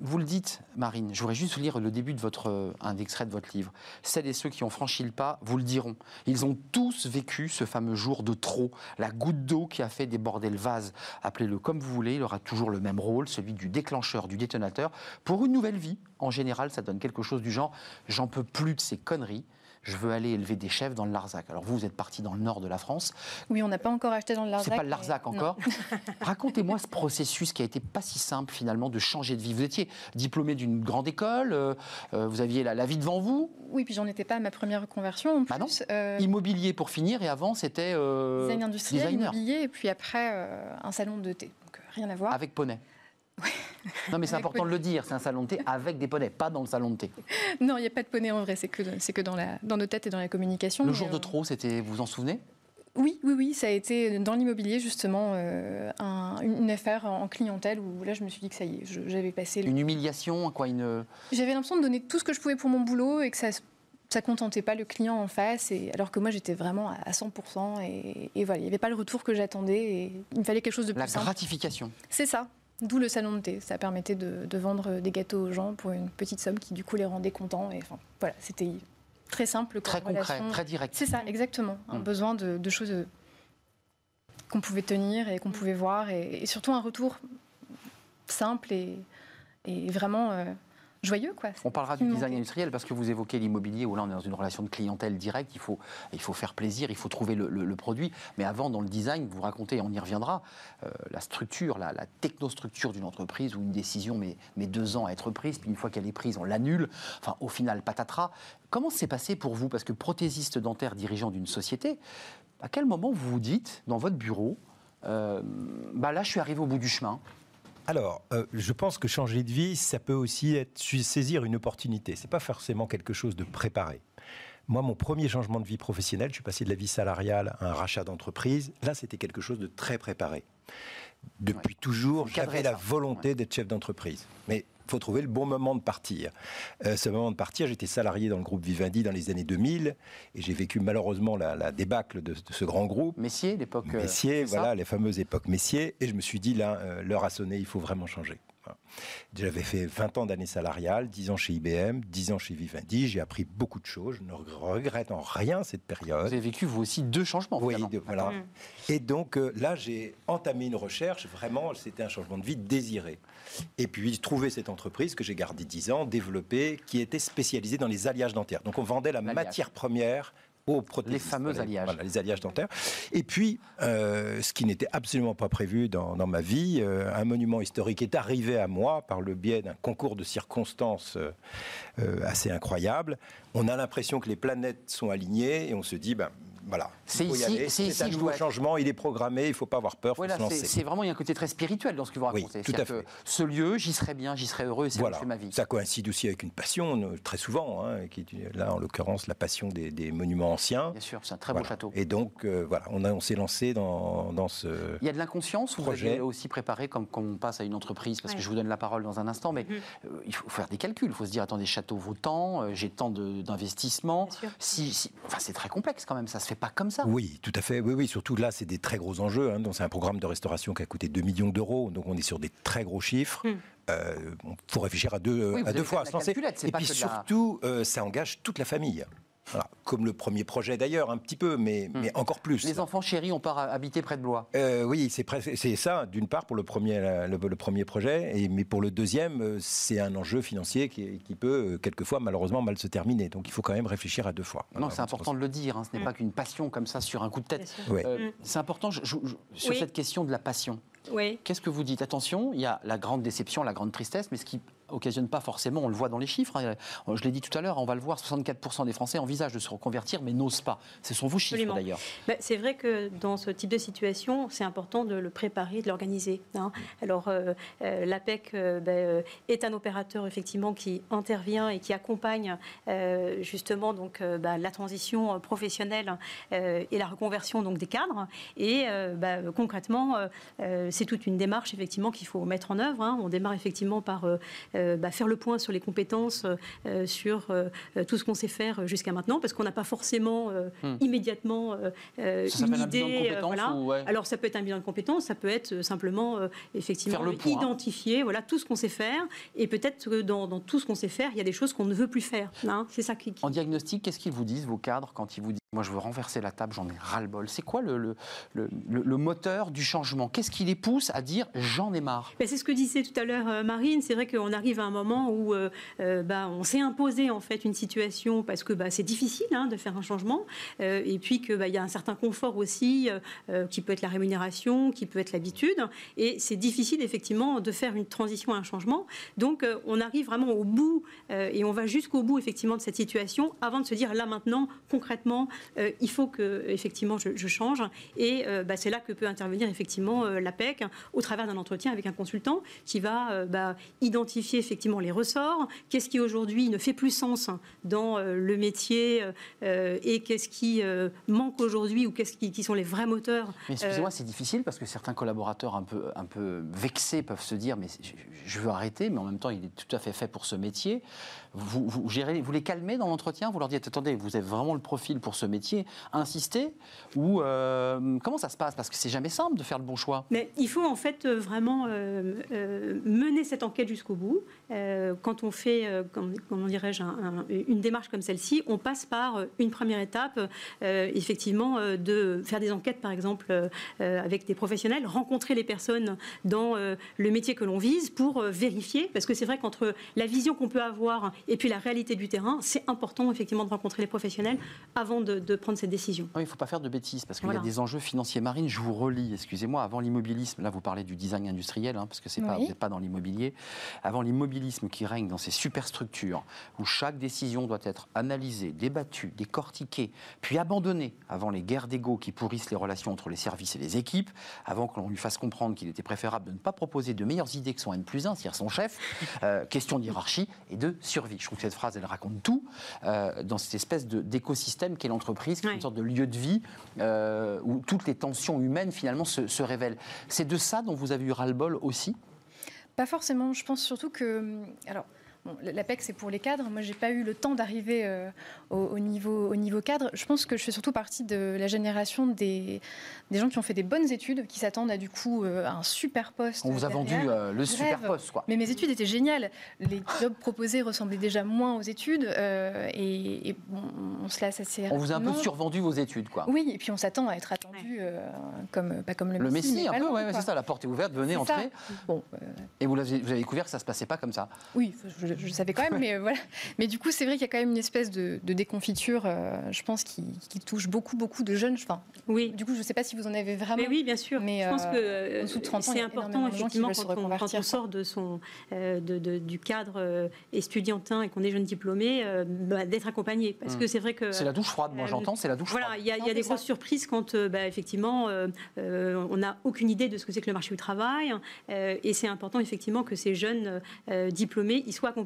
vous le dites, Marine, je voudrais juste lire le début de votre, euh, extrait de votre livre. Celles et ceux qui ont franchi le pas vous le diront. Ils ont tous vécu ce fameux jour de trop, la goutte d'eau qui a fait déborder le vase. Appelez-le comme vous voulez, il aura toujours le même rôle, celui du déclencheur, du détonateur. Pour une nouvelle vie, en général, ça donne quelque chose du genre j'en peux plus de ces conneries je veux aller élever des chefs dans le Larzac. Alors vous, vous êtes parti dans le nord de la France. Oui, on n'a pas encore acheté dans le Larzac. C'est pas le Larzac encore. Racontez-moi ce processus qui a été pas si simple finalement de changer de vie. Vous étiez diplômé d'une grande école, euh, euh, vous aviez la, vie devant vous. Oui, puis j'en étais pas à ma première reconversion. En ah plus. Euh, immobilier pour finir et avant c'était design industriel, immobilier et puis après un salon de thé. Donc rien à voir. Avec poney. Non, mais c'est important de le dire, c'est un salon de thé avec des poneys, pas dans le salon de thé. Non, il n'y a pas de poney en vrai, c'est que, c'est que dans, la, dans nos têtes et dans la communication. Le jour de euh, trop, c'était, vous vous en souvenez? Oui, oui, oui, ça a été dans l'immobilier justement euh, une affaire en clientèle où là je me suis dit que ça y est, j'avais passé. Une humiliation, quoi, une. J'avais l'impression de donner tout ce que je pouvais pour mon boulot et que ça ça contentait pas le client en face, et, alors que moi j'étais vraiment à 100%, et, et voilà, il n'y avait pas le retour que j'attendais, et il me fallait quelque chose de plus La gratification. C'est ça, D'où le salon de thé. Ça permettait de, vendre des gâteaux aux gens pour une petite somme qui, du coup, les rendait contents. Et enfin, voilà, c'était très simple. Très concret, très direct. C'est ça, exactement. Un mm. besoin de, choses qu'on pouvait tenir et qu'on pouvait voir. Et, surtout un retour simple et, vraiment euh, joyeux. Quoi. On parlera du design industriel parce que vous évoquez l'immobilier où là on est dans une relation de clientèle directe, il faut, il faut faire plaisir, il faut trouver le, produit. Mais avant, dans le design, vous racontez, on y reviendra, euh, la structure, la, technostructure d'une entreprise où une décision met, met, deux ans à être prise, puis une fois qu'elle est prise, on l'annule. Enfin, au final, patatras. Comment s'est passé pour vous? Parce que prothésiste dentaire dirigeant d'une société, à quel moment vous vous dites, dans votre bureau, euh, bah là je suis arrivé au bout du chemin alors, euh, je pense que changer de vie, ça peut aussi être saisir une opportunité. C'est pas forcément quelque chose de préparé. Moi, mon premier changement de vie professionnelle, je suis passé de la vie salariale à un rachat d'entreprise. Là, c'était quelque chose de très préparé. Depuis toujours, j'avais la volonté d'être chef d'entreprise. Mais faut trouver le bon moment de partir. Euh, ce moment de partir, j'étais salarié dans le groupe Vivendi dans les années 2000 et j'ai vécu malheureusement la, débâcle de, ce grand groupe. Messier, l'époque. Euh, Messier, voilà, les fameuses époques Messier. Et je me suis dit, là, euh, l'heure a sonné, il faut vraiment changer. J'avais fait 20 ans d'années salariales, 10 ans chez IBM, 10 ans chez Vivendi. J'ai appris beaucoup de choses. Je ne regrette en rien cette période. Vous avez vécu, vous aussi, deux changements. Oui, voilà. Mmh. Et donc euh, là, j'ai entamé une recherche. Vraiment, c'était un changement de vie désiré. Et puis, trouver cette entreprise que j'ai gardée 10 ans, développée, qui était spécialisée dans les alliages dentaires. Donc, on vendait la matière première les fameux alliages. Voilà, les alliages dentaires. Et puis, euh, ce qui n'était absolument pas prévu dans, ma vie, euh, un monument historique est arrivé à moi par le biais d'un concours de circonstances euh, assez incroyable. On a l'impression que les planètes sont alignées et on se dit, ben, voilà. C'est ici, c'est un nouveau changement, il est programmé, il ne faut pas avoir peur. Voilà, c'est vraiment il y a un côté très spirituel dans ce que vous racontez. Oui, tout à fait. ce lieu, j'y serais bien, j'y serais heureux, c'est voilà. ma vie. Ça coïncide aussi avec une passion, très souvent, hein, qui là en l'occurrence la passion des, monuments anciens. Bien sûr, c'est un très beau château. Et donc euh, voilà, on, on s'est lancé dans, dans, ce. Il y a de l'inconscience ou vous avez aussi préparé comme, on passe à une entreprise, parce que je vous donne la parole dans un instant, mais mhm. euh, il faut faire des calculs. Il faut se dire attendez, château vaut tant, euh, j'ai tant d'investissements. Si, enfin, c'est très complexe quand même, ça se fait pas comme ça. Oui, tout à fait. Oui, oui. Surtout là, c'est des très gros enjeux. Hein. Donc, c'est un programme de restauration qui a coûté 2 millions d'euros. Donc, on est sur des très gros chiffres. Il hmm. euh, faut réfléchir à deux, à deux fois à se lancer. Et puis surtout, euh, ça engage toute la famille comme le premier projet d'ailleurs, un petit peu, mais, hmm. mais encore plus. Les enfants chéris, on part habiter près de Blois. Euh, oui, c'est ça, d'une part, pour le premier, le, premier projet, et, mais pour le deuxième, euh, c'est un enjeu financier qui, qui, peut, euh, quelquefois, malheureusement, mal se terminer. Donc il faut quand même réfléchir à deux fois. Non, c'est important de le dire, hein. ce n'est hmm. pas qu'une passion comme ça sur un coup de tête. C'est important sur cette question de la passion. Oui. Qu'est-ce que vous dites? Attention, il y a la grande déception, la grande tristesse, mais ce qui occasionne pas forcément, on le voit dans les chiffres, hein. je l'ai dit tout à l'heure, on va le voir, 64% des Français envisagent de se reconvertir mais n'osent pas. Ce sont vos chiffres d'ailleurs. Bah, c'est vrai que dans ce type de situation, c'est important de le préparer, de l'organiser. Hein. Alors euh, euh, l'APEC euh, bah, est un opérateur effectivement qui intervient et qui accompagne justement donc bah, la transition professionnelle et la reconversion donc des cadres. Et concrètement, c'est toute une démarche effectivement qu'il faut mettre en œuvre. Hein. On démarre effectivement par bah, faire le point sur les compétences, sur tout ce qu'on sait faire jusqu'à maintenant, parce qu'on n'a pas forcément hmm. immédiatement une idée. voilà. Alors ça peut être un bilan de compétences, ça peut être simplement effectivement identifier voilà, tout ce qu'on sait faire, et peut-être que dans, tout ce qu'on sait faire, il y a des choses qu'on ne veut plus faire. Hein. C'est ça qui, En diagnostic, qu'est-ce qu'ils vous disent, vos cadres, quand ils vous disent moi, je veux renverser la table, j'en ai ras-le-bol. C'est quoi le, le, le, moteur du changement? Qu'est-ce qui les pousse à dire j'en ai marre? Ben, C'est ce que disait tout à l'heure euh, Marine. C'est vrai qu'on arrive à un moment où euh, euh, bah, on s'est imposé en fait une situation parce que bah, c'est difficile hein, de faire un changement et puis qu'il bah, y a un certain confort aussi qui peut être la rémunération, qui peut être l'habitude. Et c'est difficile effectivement de faire une transition à un changement. Donc on arrive vraiment au bout et on va jusqu'au bout effectivement de cette situation avant de se dire là maintenant concrètement euh, il faut que effectivement je, change. Et euh, c'est là que peut intervenir effectivement euh, l'APEC au travers d'un entretien avec un consultant qui va identifier effectivement les ressorts, qu'est-ce qui aujourd'hui ne fait plus sens dans le métier et qu'est-ce qui manque aujourd'hui ou qu'est-ce qui, sont les vrais moteurs. Mais excusez-moi, c'est difficile parce que certains collaborateurs un peu, un peu vexés peuvent se dire mais je veux arrêter, mais en même temps il est tout à fait fait pour ce métier. Vous, vous, gérez, vous les calmez dans l'entretien, vous leur dites attendez, vous avez vraiment le profil pour ce métier, insistez Ou euh, comment ça se passe? Parce que c'est jamais simple de faire le bon choix. Mais il faut en fait euh, vraiment euh, mener cette enquête jusqu'au bout. Quand on fait, comment, dirais-je, une démarche comme celle-ci, on passe par une première étape, effectivement, de faire des enquêtes, par exemple, avec des professionnels, rencontrer les personnes dans le métier que l'on vise pour vérifier, parce que c'est vrai qu'entre la vision qu'on peut avoir et puis la réalité du terrain, c'est important effectivement de rencontrer les professionnels avant de, prendre cette décision. il ne faut pas faire de bêtises parce qu'il y a des enjeux financiers marines. Je vous relis, excusez-moi, avant l'immobilisme, là vous parlez du design industriel, hein, parce que c'est pas, vous n'êtes pas dans l'immobilier. Avant l'immobilisme qui règne dans ces superstructures où chaque décision doit être analysée, débattue, décortiquée, puis abandonnée avant les guerres d'ego qui pourrissent les relations entre les services et les équipes, avant qu'on lui fasse comprendre qu'il était préférable de ne pas proposer de meilleures idées que son N plus 1, c'est-à-dire son chef, euh, question de hiérarchie et de survie. Je trouve que cette phrase, elle raconte tout euh, dans cette espèce d'écosystème qu'est l'entreprise, qui est une sorte de lieu de vie euh, où toutes les tensions humaines finalement se, révèlent. C'est de ça dont vous avez eu ras-le-bol aussi? Pas forcément. Je pense surtout que. Alors, L'APEC, c'est pour les cadres. Moi, j'ai pas eu le temps d'arriver euh, au, niveau, au niveau cadre. Je pense que je fais surtout partie de la génération des, des gens qui ont fait des bonnes études, qui s'attendent à du coup euh, un super poste. On vous a vendu euh, le super poste, quoi. Mais mes études étaient géniales. Les jobs proposés ressemblaient déjà moins aux études, et, on se lasse assez. On vous a un peu survendu vos études, quoi. Oui, et puis on s'attend à être attendu comme pas comme le, le Messie. un peu, ouais, c'est ça. La porte est ouverte, venez entrer. Bon, et vous avez, vous avez découvert que ça se passait pas comme ça. Oui, je, je, savais quand même, mais euh, voilà. Mais du coup, c'est vrai qu'il y a quand même une espèce de, déconfiture, euh, je pense, qui, touche beaucoup, beaucoup de jeunes. Enfin, oui. Du coup, je ne sais pas si vous en avez vraiment. Mais oui, bien sûr. Mais je pense que c'est important, effectivement, quand on, quand on, sort de son, euh, de, du cadre étudiantin et qu'on est jeune diplômé, bah, d'être accompagné. Parce que hmm. c'est vrai que. C'est la douche froide, moi j'entends, c'est la douche voilà, froide. Voilà, il y a, des grosses surprises quand, bah, effectivement, on n'a aucune idée de ce que c'est que le marché du travail. et c'est important, effectivement, que ces jeunes diplômés y soient accompagnés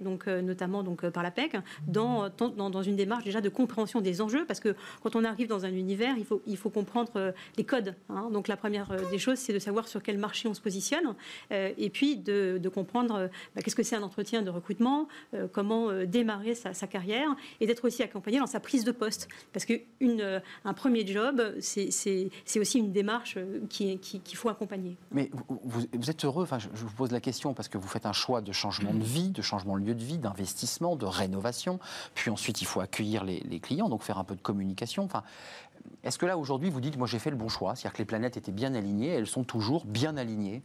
donc, euh, notamment donc, euh, par la PEC, dans, dans, une démarche déjà de compréhension des enjeux, parce que quand on arrive dans un univers, il faut, il faut comprendre euh, les codes. Hein. Donc la première des choses, c'est de savoir sur quel marché on se positionne, et puis de, comprendre bah, qu'est-ce que c'est un entretien de recrutement, comment démarrer sa, carrière, et d'être aussi accompagné dans sa prise de poste. Parce qu'un premier job, c'est aussi une démarche qu'il qui, faut accompagner. Mais vous, êtes heureux, enfin, je vous pose la question, parce que vous faites un choix de changement de vie, de changement de lieu de vie, d'investissement, de rénovation. Puis ensuite, il faut accueillir les, clients, donc faire un peu de communication. Enfin, est-ce que là, aujourd'hui, vous dites, moi, j'ai fait le bon choix? C'est-à-dire que les planètes étaient bien alignées, elles sont toujours bien alignées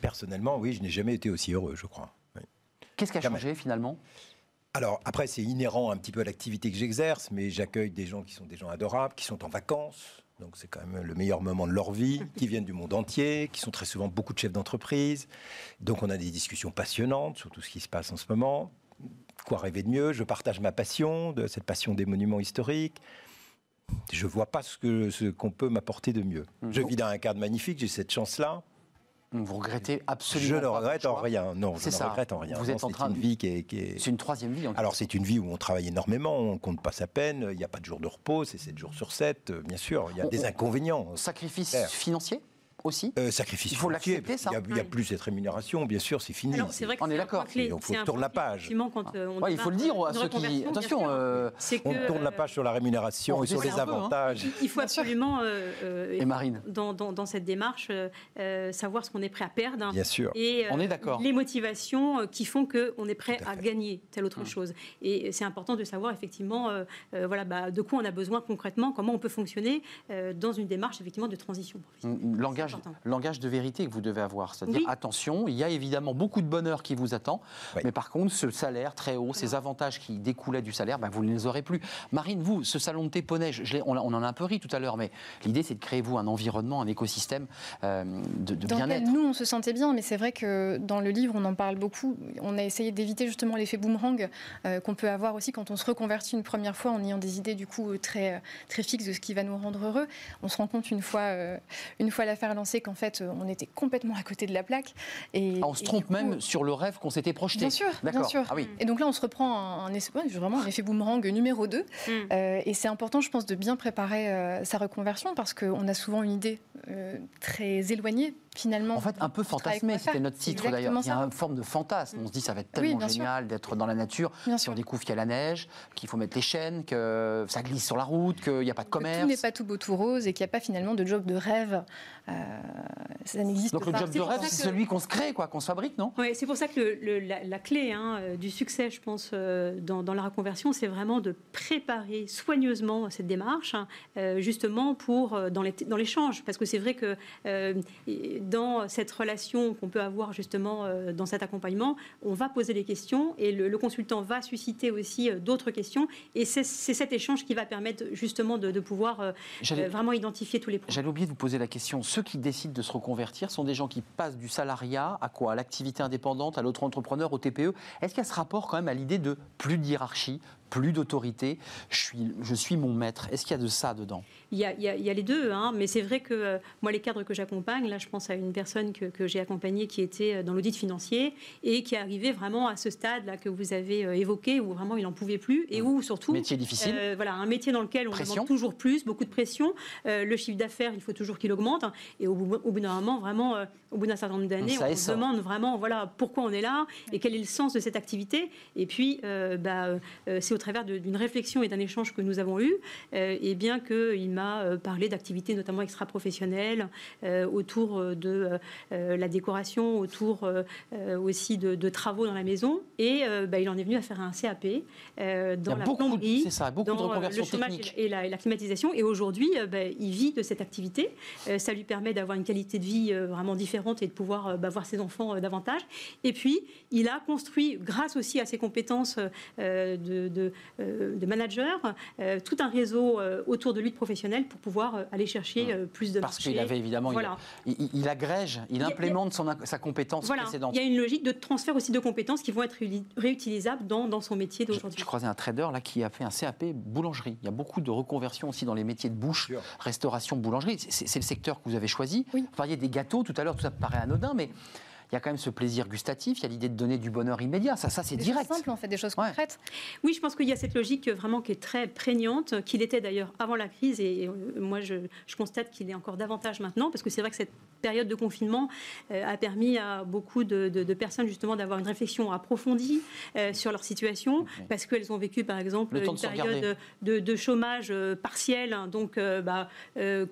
Personnellement, oui, je n'ai jamais été aussi heureux, je crois. Qu'est-ce qui a changé finalement? Alors après, c'est inhérent un petit peu à l'activité que j'exerce, mais j'accueille des gens qui sont des gens adorables, qui sont en vacances, donc c'est quand même le meilleur moment de leur vie, qui viennent du monde entier, qui sont très souvent beaucoup de chefs d'entreprise. Donc on a des discussions passionnantes sur tout ce qui se passe en ce moment. Quoi rêver de mieux? Je partage ma passion, de cette passion des monuments historiques. Je vois pas ce qu'on ce qu'on peut m'apporter de mieux. Mmh. Je vis dans un cadre magnifique, j'ai cette chance-là. Vous regrettez absolument Je ne regrette en rien. Non, je ne regrette en rien. Vous êtes en train une vie qui est. C'est une troisième vie. En Alors c'est une vie où on travaille énormément, on compte pas sa peine. Il n'y a pas de jour de repos, c'est 7 jours sur 7. Bien sûr, il y a des inconvénients. Sacrifice financier aussi euh, Sacrifice Il faut l'accepter, ça Il n'y a, plus cette rémunération, bien sûr, c'est fini. Alors, c'est vrai que On est d'accord. Il faut tourner la page. effectivement, quand, euh, on Ouais, il faut le dire à ceux qui. Attention, euh, C'est On tourne la euh, page sur la rémunération on et sur les hein. avantages. Il faut absolument, euh, euh, Et Marine dans, dans- dans cette démarche, savoir ce qu'on est prêt à perdre. Bien sûr. Et euh, On est d'accord. les motivations qui font qu'on est prêt à gagner telle Hum. autre chose. Et c'est important de savoir effectivement voilà, bah, de quoi on a besoin concrètement, comment on peut fonctionner dans une démarche effectivement de transition professionnelle. Mm, Langage, de vérité que vous devez avoir. C'est-à-dire, Oui. attention, il y a évidemment beaucoup de bonheur qui vous attend, Oui. mais par contre, ce salaire très haut, ces avantages qui découlaient du salaire, ben, vous ne les aurez plus. Marine, vous, ce salon de thé poney, je l'ai- on, on en a un peu ri tout à l'heure, mais l'idée, c'est de créer, vous, un environnement, un écosystème euh, de, de bien-être. nous, on se sentait bien, mais c'est vrai que dans le livre, on en parle beaucoup. On a essayé d'éviter justement l'effet boomerang euh, qu'on peut avoir aussi quand on se reconvertit une première fois en ayant des idées du coup euh, très, très fixes de ce qui va nous rendre heureux. On se rend compte une fois, euh, une fois l'affaire lancée qu'en fait, euh, on était complètement à côté de la plaque. Et, Ah, on se et trompe coup, même sur le rêve qu'on s'était projeté. Bien sûr, bien D'accord. sûr. Ah oui. Et donc là, on se reprend un, un effet, vraiment un effet boomerang numéro 2. Mm. et c'est important, je pense, de bien préparer euh, sa reconversion parce qu'on a souvent une idée euh, très éloignée, finalement. En fait, un peu fantasmé, c'était notre titre d'ailleurs. Il y a une forme de fantasme. On se dit, ça va être Oui, tellement sûr. génial d'être dans la nature. Bien Si on découvre qu'il y a la neige, qu'il faut mettre les chaînes, que ça glisse sur la route, qu'il n'y a pas de Que commerce. tout n'est pas tout beau, tout rose et qu'il n'y a pas finalement de job de rêve. Euh, ça n'existe Donc le pas. job de rêve, c'est que- celui qu'on se crée, quoi, qu'on se fabrique, non? Ouais, c'est pour ça que le- le- la, la clé hein, euh, du succès, je pense, euh, dans, dans la reconversion, c'est vraiment de préparer soigneusement cette démarche, hein, justement pour dans l'échange, parce que c'est vrai que euh, dans cette relation qu'on peut avoir justement euh, dans cet accompagnement, on va poser des questions et le, le consultant va susciter aussi euh, d'autres questions, et c'est cet échange qui va permettre justement de, de pouvoir euh, vraiment identifier tous les points. J'allais oublier de vous poser la question. Ceux qui décident de se reconvertir sont des gens qui passent du salariat à quoi? À l'activité indépendante, à l'auto-entrepreneur, au TPE. Est-ce qu'il y a ce rapport quand même à l'idée de plus de hiérarchie, plus d'autorité je suis, je suis mon maître. Est-ce qu'il y a de ça dedans? Il y, a, il y a- il y a les deux, hein, mais c'est vrai que euh, moi, les cadres que j'accompagne, là, je pense à une personne que, que j'ai accompagnée qui était euh, dans l'audit financier et qui est arrivée vraiment à ce stade-là que vous avez euh, évoqué, où vraiment il n'en pouvait plus et où surtout. Métier difficile. euh, voilà, un métier dans lequel on Pression. demande toujours plus, beaucoup de pression. Le chiffre d'affaires, il faut toujours qu'il augmente. et au bout, d'un moment, vraiment, au bout d'un certain nombre d'années, on se demande vraiment voilà, pourquoi on est là et quel est le sens de cette activité. Et puis, bah, c'est au travers d'une réflexion et d'un échange que nous avons eu, euh, et bien qu'il m'a euh, parlé d'activités notamment extra-professionnelles euh, autour de la décoration, autour aussi de, de travaux dans la maison. Et bah, il en est venu à faire un CAP dans la beaucoup, plomberie, c'est ça, beaucoup de dans le chômage et la, et la climatisation. Et aujourd'hui, bah, il vit de cette activité. Ça lui permet d'avoir une qualité de vie vraiment différente et de pouvoir bah, voir ses enfants davantage. Et puis, il a construit, grâce aussi à ses compétences de, de, euh, de manager, euh, tout un réseau euh, autour de lui de professionnels pour pouvoir aller chercher plus de Parce qu'il avait évidemment, il- Voilà. il, il- il agrège, il implémente son, sa compétence Voilà, précédente. il y a une logique de transfert aussi de compétences qui vont être réutilisables dans, dans son métier d'aujourd'hui. je croisais un trader là qui a fait un CAP boulangerie. Il y a beaucoup de reconversions aussi dans les métiers de bouche, restauration, boulangerie. C'est c'est le secteur que vous avez choisi. Oui. Vous parliez des gâteaux tout à l'heure, tout ça paraît anodin, mais il y a quand même ce plaisir gustatif, il y a l'idée de donner du bonheur immédiat. Ça, ça c'est direct. choses simples, en fait, des choses Ouais. concrètes. Oui, je pense qu'il y a cette logique euh, vraiment qui est très prégnante, qu'il était d'ailleurs avant la crise, et euh, moi je, je constate qu'il est encore davantage maintenant, parce que c'est vrai que cette période de confinement euh, a permis à beaucoup de, de- de personnes justement d'avoir une réflexion approfondie euh, sur leur situation, parce qu'elles ont vécu par exemple une période de, de chômage euh, partiel, hein, donc bah,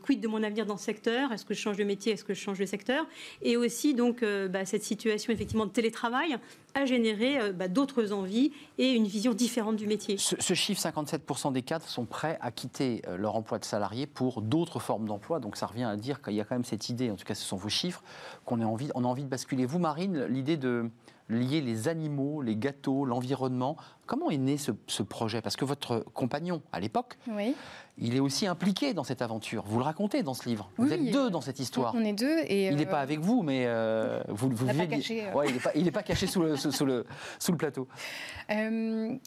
quid de mon avenir dans ce secteur, est-ce que je change de métier, est-ce que je change de secteur, et aussi donc bah, cette situation effectivement de télétravail a généré euh, bah, d'autres envies et une vision différente du métier. Ce, ce chiffre, 57% des cadres sont prêts à quitter euh, leur emploi de salarié pour d'autres formes d'emploi. Donc ça revient à dire qu'il y a quand même cette idée, en tout cas ce sont vos chiffres, qu'on a envie, on a envie de basculer. Vous, Marine, l'idée de lier les animaux, les gâteaux, l'environnement, comment est né ce, ce projet? Parce que votre compagnon, à l'époque, Oui. il est aussi impliqué dans cette aventure. Vous le racontez dans ce livre. Vous Oui, êtes deux dans cette histoire. On est deux et Il n'est euh, pas avec vous, mais euh, vous, vous pas vivez- caché, euh. Ouais, il n'est pas, pas caché sous le, sous, sous le, sous le plateau.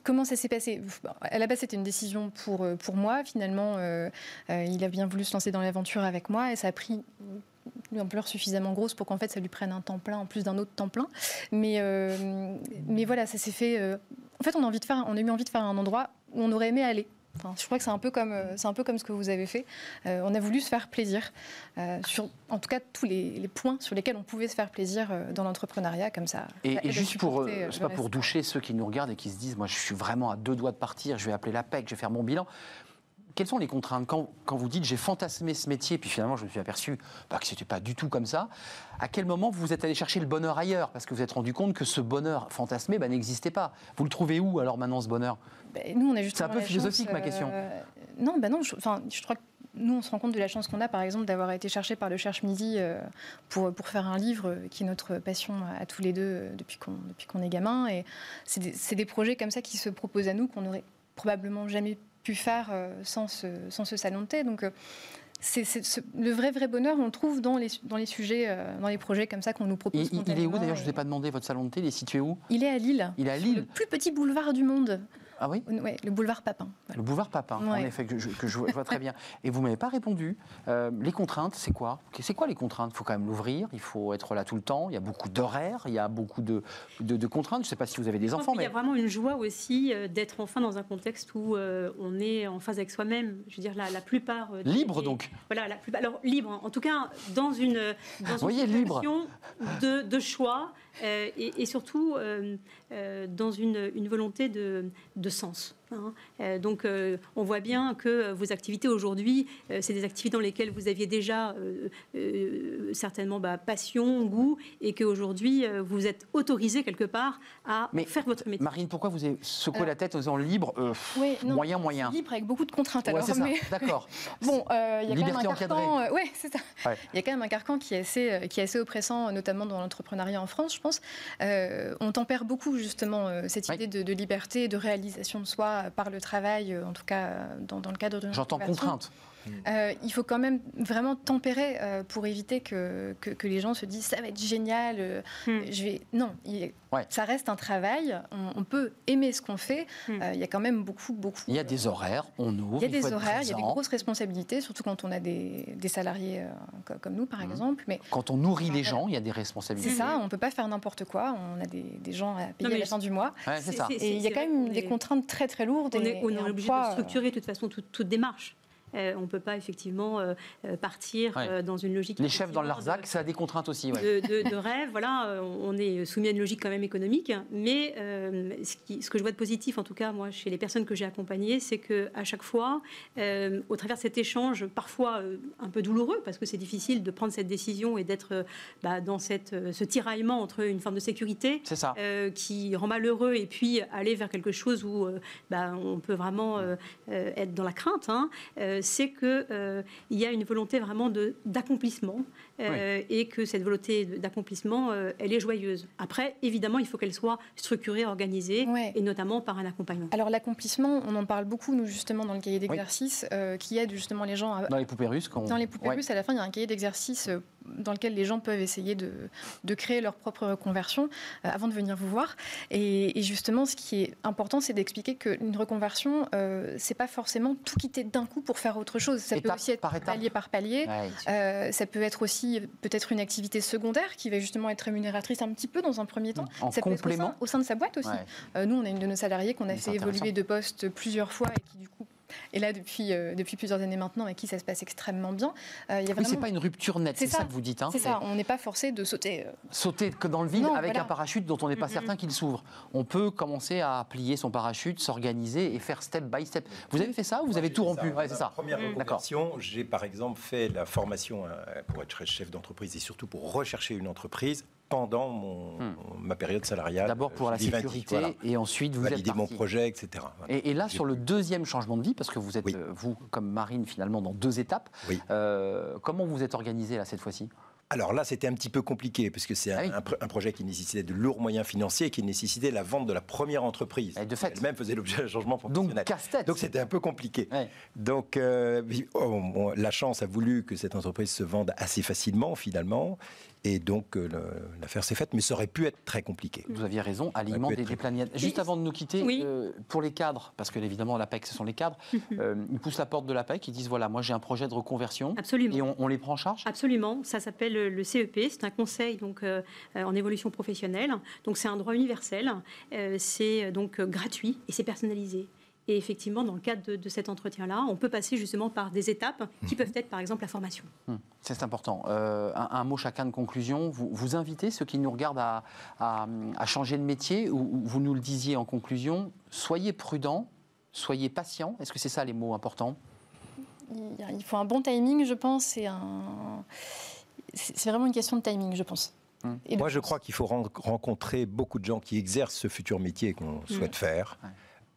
Comment ça s'est passé? À la base, c'était une décision pour, pour moi. Finalement, il a bien voulu se lancer dans l'aventure avec moi et ça a pris une ampleur suffisamment grosse pour qu'en fait ça lui prenne un temps plein en plus d'un autre temps plein. Mais, euh, mais voilà, ça s'est fait. euh, En fait, on a, envie de faire, on a eu envie de faire un endroit où on aurait aimé aller. je crois que c'est un, peu comme, c'est un peu comme ce que vous avez fait. on a voulu se faire plaisir, sur en tout cas tous les, points sur lesquels on pouvait se faire plaisir dans l'entrepreneuriat, comme ça. Et, juste pour, c'est pas pour doucher ceux qui nous regardent et qui se disent, moi je suis vraiment à deux doigts de partir, je vais appeler la PEC, je vais faire mon bilan quelles sont les contraintes quand, vous dites j'ai fantasmé ce métier, puis finalement je me suis aperçu bah, que ce n'était pas du tout comme ça, à quel moment vous êtes allé chercher le bonheur ailleurs Parce que vous vous êtes rendu compte que ce bonheur fantasmé bah, n'existait pas. Vous le trouvez où alors maintenant ce bonheur ben, nous, on est C'est un peu philosophique ma question. Euh, non, ben non je, je crois que nous, on se rend compte de la chance qu'on a, par exemple, d'avoir été cherché par le Cherche Midi euh, pour, pour faire un livre qui est notre passion à tous les deux euh, depuis qu'on qu'on est gamin. Et c'est des, des projets comme ça qui se proposent à nous qu'on n'aurait probablement jamais pu faire euh, sans ce, sans ce salon de thé. Donc, euh, c'est, le vrai vrai bonheur, on le trouve dans les, dans les sujets, euh, dans les projets comme ça qu'on nous propose. Il, il est où d'ailleurs Je ne vous ai pas demandé votre salon de thé. Il est situé où? Il est à Lille. Il est à Lille. Le plus petit boulevard du monde. Ah oui Ouais, le boulevard Papin. Le boulevard Papin, en effet, que je, vois, très bien. Et vous ne m'avez pas répondu. Euh, les contraintes, c'est quoi? C'est quoi les contraintes? Il faut quand même l'ouvrir, il faut être là tout le temps, il y a beaucoup d'horaires, il y a beaucoup de, de, contraintes. Je ne sais pas si vous avez des enfants. mais... Il y a vraiment une joie aussi euh, d'être enfin dans un contexte où euh, on est en phase avec soi-même. Je veux dire, la, la plupart. libre donc Voilà, la plupart. Alors, libre, en tout cas, dans une, dans une situation de, de choix et, et, surtout dans une, volonté de sens. Hein. Euh, donc euh, on voit bien que vos activités aujourd'hui, euh, c'est des activités dans lesquelles vous aviez déjà certainement bah, passion, goût, et qu'aujourd'hui vous êtes autorisé quelque part à faire votre métier. Marine, pourquoi vous avez secoué la tête en disant libre Moyen, moyen. Libre avec beaucoup de contraintes. alors, D'accord. bon, il y a quand même un carcan. ouais, c'est ça. Il y a quand même un carcan qui est assez, qui est assez oppressant, notamment dans l'entrepreneuriat en France, je pense. on tempère beaucoup justement cette idée de, de liberté, de réalisation de soi par le travail, euh, en tout cas euh, dans, dans le cadre de J'entends contrainte. Euh, il faut quand même vraiment tempérer pour éviter que, que, les gens se disent ça va être génial. Je vais... Non, ça reste un travail. On, peut aimer ce qu'on fait. Hmm. il y a quand même beaucoup, beaucoup. Il y a des horaires, on ouvre. Il y a des horaires, il y a des grosses responsabilités, surtout quand on a des, des salariés comme nous, par exemple. Mais quand on nourrit les gens, il y a des responsabilités. C'est ça, on ne peut pas faire n'importe quoi. On a des, des gens à payer à la fin du mois. c'est ça. Et il y a quand même des contraintes très très lourdes on est, obligé de structurer de toute façon toute démarche. Euh, on ne peut pas effectivement euh, euh, partir dans une logique. Les chefs dans l'Arzac, ça a des contraintes aussi. De, rêve, voilà, on est soumis à une logique quand même économique. Mais ce, que je vois de positif, en tout cas, moi, chez les personnes que j'ai accompagnées, c'est qu'à chaque fois, au travers de cet échange, parfois un peu douloureux, parce que c'est difficile de prendre cette décision et d'être bah, dans cette, ce tiraillement entre une forme de sécurité qui rend malheureux et puis aller vers quelque chose où bah, on peut vraiment être dans la crainte. Hein c'est qu'il euh, y a une volonté vraiment d'accomplissement euh, et que cette volonté d'accomplissement, euh, elle est joyeuse. Après, évidemment, il faut qu'elle soit structurée, organisée, et notamment par un accompagnement. Alors l'accomplissement, on en parle beaucoup, nous, justement, dans le cahier d'exercice, qui aide justement les gens à... Dans les poupées russes Dans les poupées russes, à la fin, il y a un cahier d'exercice dans lequel les gens peuvent essayer de, de créer leur propre reconversion avant de venir vous voir. Et, justement, ce qui est important, c'est d'expliquer qu'une reconversion, euh, c'est pas forcément tout quitter d'un coup pour faire autre chose. Ça peut aussi être palier par palier. ça peut être aussi peut-être une activité secondaire qui va justement être rémunératrice un petit peu dans un premier temps. En ça complément. Peut être au, sein, de sa boîte aussi. Euh, nous, on a une de nos salariés qu'on a fait évoluer de poste plusieurs fois et qui du coup et là depuis, euh, depuis plusieurs années maintenant, avec qui ça se passe extrêmement bien. Euh, il y a vraiment... c'est pas une rupture nette, c'est ça. que vous dites. Hein, c'est ça, on n'est pas forcé de sauter. Euh, sauter que dans le vide avec un parachute dont on n'est pas certain qu'il s'ouvre. On peut commencer à plier son parachute, s'organiser et faire step by step. Vous avez fait ça ou vous avez tout rompu ouais, c'est ça. Première reconversion, j'ai par exemple fait la formation pour être chef d'entreprise et surtout pour rechercher une entreprise pendant mon, hmm. ma période salariale. D'abord pour la sécurité et ensuite vous valider mon projet, etc. Et, là, sur le deuxième changement de vie, parce que vous êtes, euh, vous, comme Marine, finalement, dans deux étapes, euh, comment vous êtes organisé là cette fois-ci? Alors là, c'était un petit peu compliqué, parce que c'est un, ah projet qui nécessitait de lourds moyens financiers, qui nécessitait la vente de la première entreprise. Et de fait. Elle-même faisait l'objet d'un changement professionnel. Donc, casse-tête. Donc, c'était un peu compliqué. Donc, euh, oh, la chance a voulu que cette entreprise se vende assez facilement, finalement. Et donc euh, l'affaire s'est faite, mais ça aurait pu être très compliqué. Vous aviez raison, alignement des, des Juste avant de nous quitter, euh, pour les cadres, parce que évidemment l'APEC ce sont les cadres, euh, ils poussent la porte de l'APEC, ils disent voilà, moi j'ai un projet de reconversion. Absolument. Et on, les prend en charge Absolument. Ça s'appelle le CEP, c'est un conseil donc en évolution professionnelle. Donc c'est un droit universel, c'est donc gratuit et c'est personnalisé. Et effectivement, dans le cadre de, cet entretien-là, on peut passer justement par des étapes qui mhm. peuvent être, par exemple, la formation. Hum, c'est important. Euh, un, mot chacun de conclusion. Vous, vous invitez ceux qui nous regardent à, à, changer de métier, ou vous nous le disiez en conclusion, soyez prudents, soyez patients. Est-ce que c'est ça les mots importants? Il faut un bon timing, je pense. C'est un... C'est vraiment une question de timing, je pense. Hum. Moi, je crois qu'il faut rencontrer beaucoup de gens qui exercent ce futur métier qu'on hum. souhaite faire.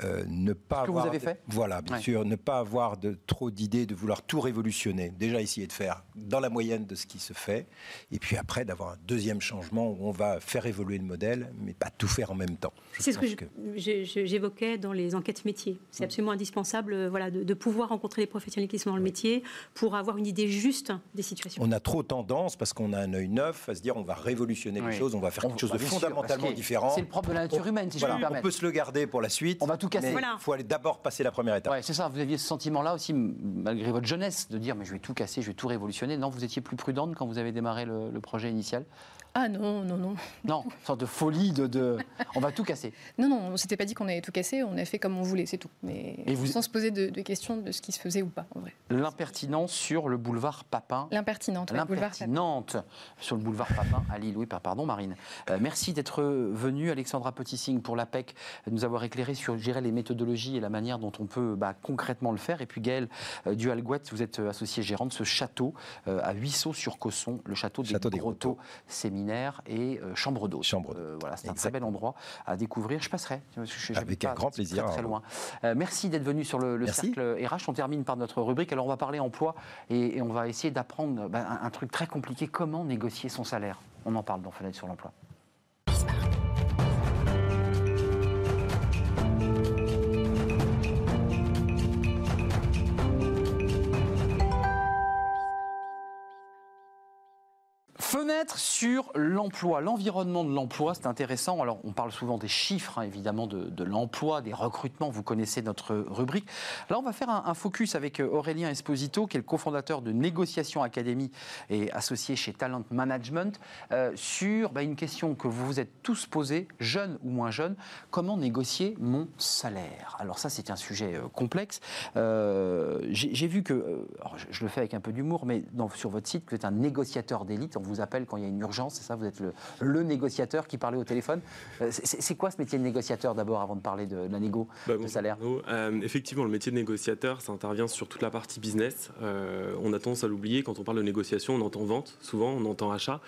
Euh, ne pas ce que vous avez fait Voilà, bien sûr, ne pas avoir de, trop d'idées de vouloir tout révolutionner. Déjà essayer de faire dans la moyenne de ce qui se fait, et puis après d'avoir un deuxième changement où on va faire évoluer le modèle, mais pas tout faire en même temps. C'est ce que, j'évoquais dans les enquêtes métiers. C'est mm. absolument indispensable euh, voilà, de, pouvoir rencontrer les professionnels qui sont dans le métier pour avoir une idée juste des situations. On a trop tendance, parce qu'on a un œil neuf, à se dire on va révolutionner les choses, on va faire quelque chose de fondamentalement différent. C'est le propre de la nature humaine, si je peux me permettre. On peut se le garder pour la suite. On va tout casser. Il faut aller d'abord passer la première étape. Ouais, c'est ça, vous aviez ce sentiment-là aussi, malgré votre jeunesse, de dire mais je vais tout casser, je vais tout révolutionner. Non, vous étiez plus prudente quand vous avez démarré le projet initial? Ah non, non, non. Non, une sorte de folie de, on va tout casser. Non, non, on ne s'était pas dit qu'on allait tout casser, on a fait comme on voulait, c'est tout. Mais sans se poser de, questions de ce qui se faisait ou pas, en vrai. L'impertinence sur le boulevard Papin. L'impertinente, L'impertinente sur le boulevard Papin à Lille. Oui, pardon Marine. Euh, merci d'être venue, Alexandra Potissing, pour l'APEC, de nous avoir éclairé sur gérer les méthodologies et la manière dont on peut bah, concrètement le faire. Et puis Gaëlle euh, Dualgouette, vous êtes associée gérante de ce château euh, à Huisseau-sur-Cosson, le château des, château des Et euh, Chambre d'eau. Chambre euh, voilà, c'est un très bel endroit à découvrir. Je passerai. Je, Avec un grand plaisir. Très, loin. Euh, merci d'être venu sur le, cercle RH. On termine par notre rubrique. Alors on va parler emploi et, on va essayer d'apprendre ben, un, un truc très compliqué comment négocier son salaire? On en parle dans Fenêtre sur l'emploi. Fenêtre sur l'emploi, l'environnement de l'emploi, c'est intéressant. Alors, on parle souvent des chiffres, hein, évidemment, de, l'emploi, des recrutements. Vous connaissez notre rubrique. Là, on va faire un, focus avec euh, Aurélien Esposito, qui est le cofondateur de Négociation Academy et associé chez Talent Management, euh, sur bah, une question que vous vous êtes tous posée, jeunes ou moins jeunes comment négocier mon salaire? Alors, ça, c'est un sujet euh, complexe. J'ai vu que, je, le fais avec un peu d'humour, mais sur votre site, vous êtes un négociateur d'élite. On vous appelle quand il y a une urgence, c'est ça Vous êtes le, négociateur qui parlait au téléphone. Euh, c'est quoi ce métier de négociateur d'abord, avant de parler de, la négo bah, de salaire? euh, Effectivement, le métier de négociateur, ça intervient sur toute la partie business. Euh, on a tendance à l'oublier. Quand on parle de négociation, on entend vente, souvent, on entend achat,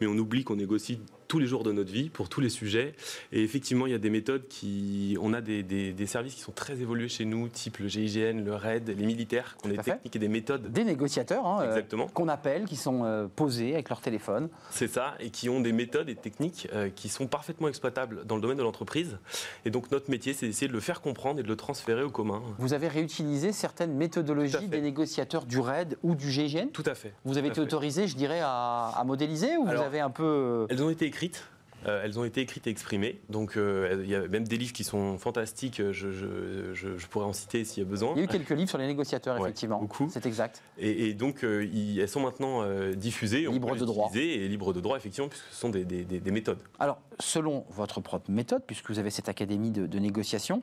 mais on oublie qu'on négocie tous les jours de notre vie, pour tous les sujets. Et effectivement, il y a des méthodes qui. On a des, des, services qui sont très évolués chez nous, type le GIGN, le RAID, les militaires, qui ont des techniques et des méthodes. Des négociateurs, hein, Exactement. qu'on appelle, qui sont posés avec leur téléphone. C'est ça, et qui ont des méthodes et techniques euh, qui sont parfaitement exploitables dans le domaine de l'entreprise. Et donc notre métier, c'est d'essayer de le faire comprendre et de le transférer au commun. Vous avez réutilisé certaines méthodologies des négociateurs du RAID ou du GIGN Tout à fait. Vous avez été autorisé, je dirais, à, modéliser ou vous avez un peu... Euh, elles ont été écrites. Euh, elles ont été écrites et exprimées. Donc, il y a même des livres qui sont fantastiques. Je, pourrais en citer s'il y a besoin. Il y a eu quelques livres sur les négociateurs, effectivement. beaucoup. C'est exact. Et, donc, elles sont maintenant diffusées. Libres de droit. Et libres de droit, effectivement, puisque ce sont des, méthodes. Alors, selon votre propre méthode, puisque vous avez cette académie de, de négociation,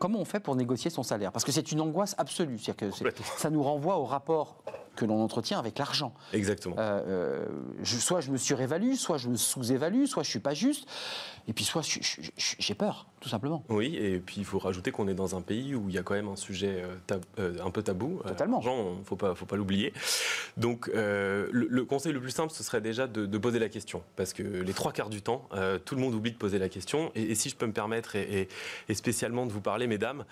comment on fait pour négocier son salaire? Parce que c'est une angoisse absolue. Que ça nous renvoie au rapport que l'on entretient avec l'argent. Exactement. Euh, euh, soit je me surévalue, soit je me sous-évalue, soit je suis pas juste, et puis soit j'ai peur, tout simplement. Oui, et puis il faut rajouter qu'on est dans un pays où il y a quand même un sujet euh, un peu tabou. Totalement. L'argent, il faut pas, faut pas l'oublier. Donc le, conseil le plus simple, ce serait déjà de, poser la question, parce que les trois quarts du temps, tout le monde oublie de poser la question. Et, si je peux me permettre, et, spécialement de vous parler, mesdames,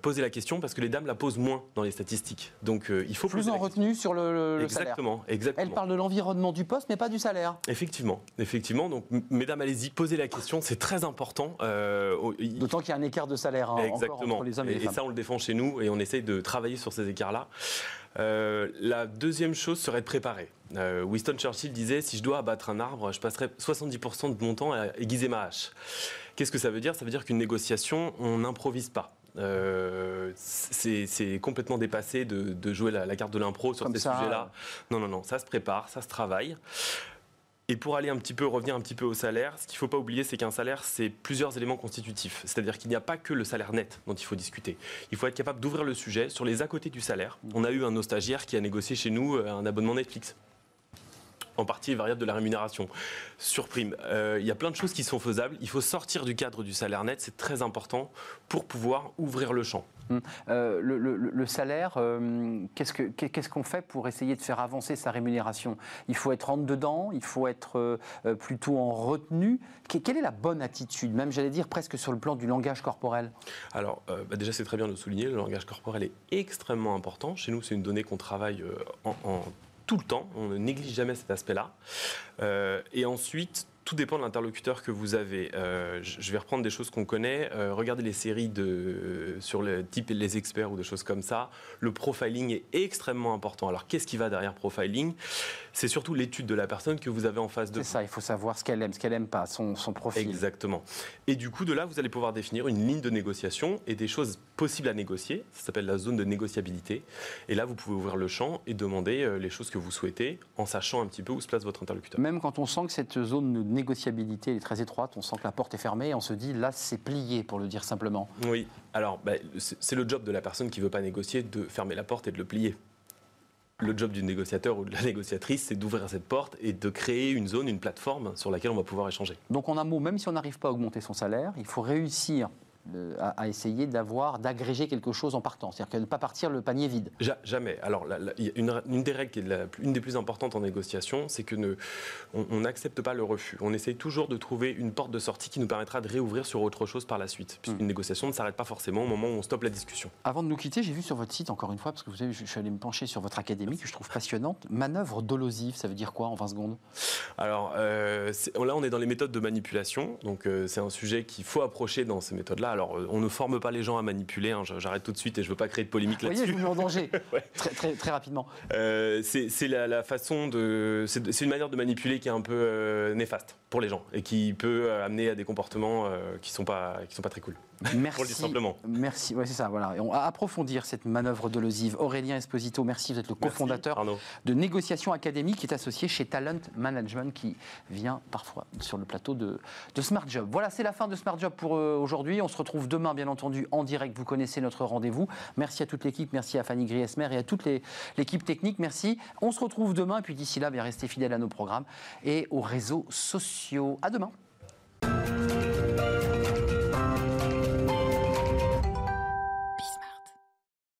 poser la question, parce que les dames la posent moins dans les statistiques. Donc il faut plus en sur le, exactement, salaire. Exactement. Elle parle de l'environnement du poste, mais pas du salaire. Effectivement, effectivement. Donc, mesdames, allez-y, posez la question, c'est très important. Euh, D'autant qu'il y a un écart de salaire hein, exactement. entre les hommes et, les femmes. Et ça, on le défend chez nous et on essaye de travailler sur ces écarts-là. Euh, la deuxième chose serait de préparer. Euh, Winston Churchill disait si je dois abattre un arbre, je passerai 70% de mon temps à aiguiser ma hache. Qu'est-ce que ça veut dire? Ça veut dire qu'une négociation, on n'improvise pas. Euh, c'est complètement dépassé de, jouer la, carte de l'impro sur ces sujets-là. Non, non, non, ça se prépare, ça se travaille. Et pour aller un petit peu revenir un petit peu au salaire, ce qu'il ne faut pas oublier, c'est qu'un salaire, c'est plusieurs éléments constitutifs. C'est-à-dire qu'il n'y a pas que le salaire net dont il faut discuter. Il faut être capable d'ouvrir le sujet sur les à côté du salaire. On a eu un de nos stagiaires qui a négocié chez nous euh, un abonnement Netflix en partie variable de la rémunération. Sur prime, euh, il y a plein de choses qui sont faisables. Il faut sortir du cadre du salaire net, c'est très important pour pouvoir ouvrir le champ. Hum. Euh, le, salaire, euh, qu'est-ce qu'on fait pour essayer de faire avancer sa rémunération? Il faut être rentre dedans, il faut être plutôt en retenue. quelle est la bonne attitude, même j'allais dire presque sur le plan du langage corporel? Alors bah déjà c'est très bien de le souligner, le langage corporel est extrêmement important. Chez nous c'est une donnée qu'on travaille en, en tout le temps. On ne néglige jamais cet aspect-là. Euh, et ensuite, tout dépend de l'interlocuteur que vous avez. Euh, je vais reprendre des choses qu'on connaît. Euh, regardez les séries de, sur le type Les Experts ou des choses comme ça. Le profiling est extrêmement important. Alors, qu'est-ce qui va derrière profiling? C'est surtout l'étude de la personne que vous avez en face de vous. C'est ça, il faut savoir ce qu'elle aime, ce qu'elle n'aime pas, son, son profil. Exactement. Et du coup, de là, vous allez pouvoir définir une ligne de négociation et des choses possibles à négocier. Ça s'appelle la zone de négociabilité. Et là, vous pouvez ouvrir le champ et demander euh, les choses que vous souhaitez en sachant un petit peu où se place votre interlocuteur. Même quand on sent que cette zone de négociabilité est très étroite, on sent que la porte est fermée, et on se dit là c'est plié pour le dire simplement. Oui, alors bah, c'est le job de la personne qui ne veut pas négocier de fermer la porte et de le plier. Le job du négociateur ou de la négociatrice, c'est d'ouvrir cette porte et de créer une zone, une plateforme sur laquelle on va pouvoir échanger. Donc en un mot, même si on n'arrive pas à augmenter son salaire, il faut réussir à, essayer d'avoir, d'agréger quelque chose en partant. C'est-à-dire ne pas partir le panier vide. jamais. Alors, une, des règles qui est une des plus importantes en négociation, c'est que ne, on n'accepte pas le refus. On essaye toujours de trouver une porte de sortie qui nous permettra de réouvrir sur autre chose par la suite. Puisqu'une hmm. négociation ne s'arrête pas forcément au moment où on stoppe la discussion. Avant de nous quitter, j'ai vu sur votre site, encore une fois, parce que vous savez, je, suis allé me pencher sur votre académie, que je trouve passionnante. Manœuvre dolosive, ça veut dire quoi en 20 secondes? Alors, euh, là, on est dans les méthodes de manipulation. Donc, euh, c'est un sujet qu'il faut approcher dans ces méthodes-là alors, euh, on ne forme pas les gens à manipuler. Hein, j'arrête tout de suite et je ne veux pas créer de polémique là-dessus. Vous voyez, je vous mets en danger. très, très, rapidement. Euh, c'est la, façon de. C'est une manière de manipuler qui est un peu euh, néfaste pour les gens et qui peut amener à des comportements qui ne sont, pas, qui sont pas très cool. Merci. simplement. Merci. Ouais, c'est ça. Voilà. on va approfondir cette manœuvre de l'osive. Aurélien Esposito, merci. Vous êtes le cofondateur de Négociation Académique qui est associé chez Talent Management qui vient parfois sur le plateau de, de Smart Job. Voilà, c'est la fin de Smart Job pour aujourd'hui. On se retrouve demain, bien entendu, en direct. Vous connaissez notre rendez-vous. Merci à toute l'équipe. Merci à Fanny Griesmer et à toute l'équipe technique. Merci. On se retrouve demain. Et puis d'ici là, bien restez fidèles à nos programmes et aux réseaux à demain.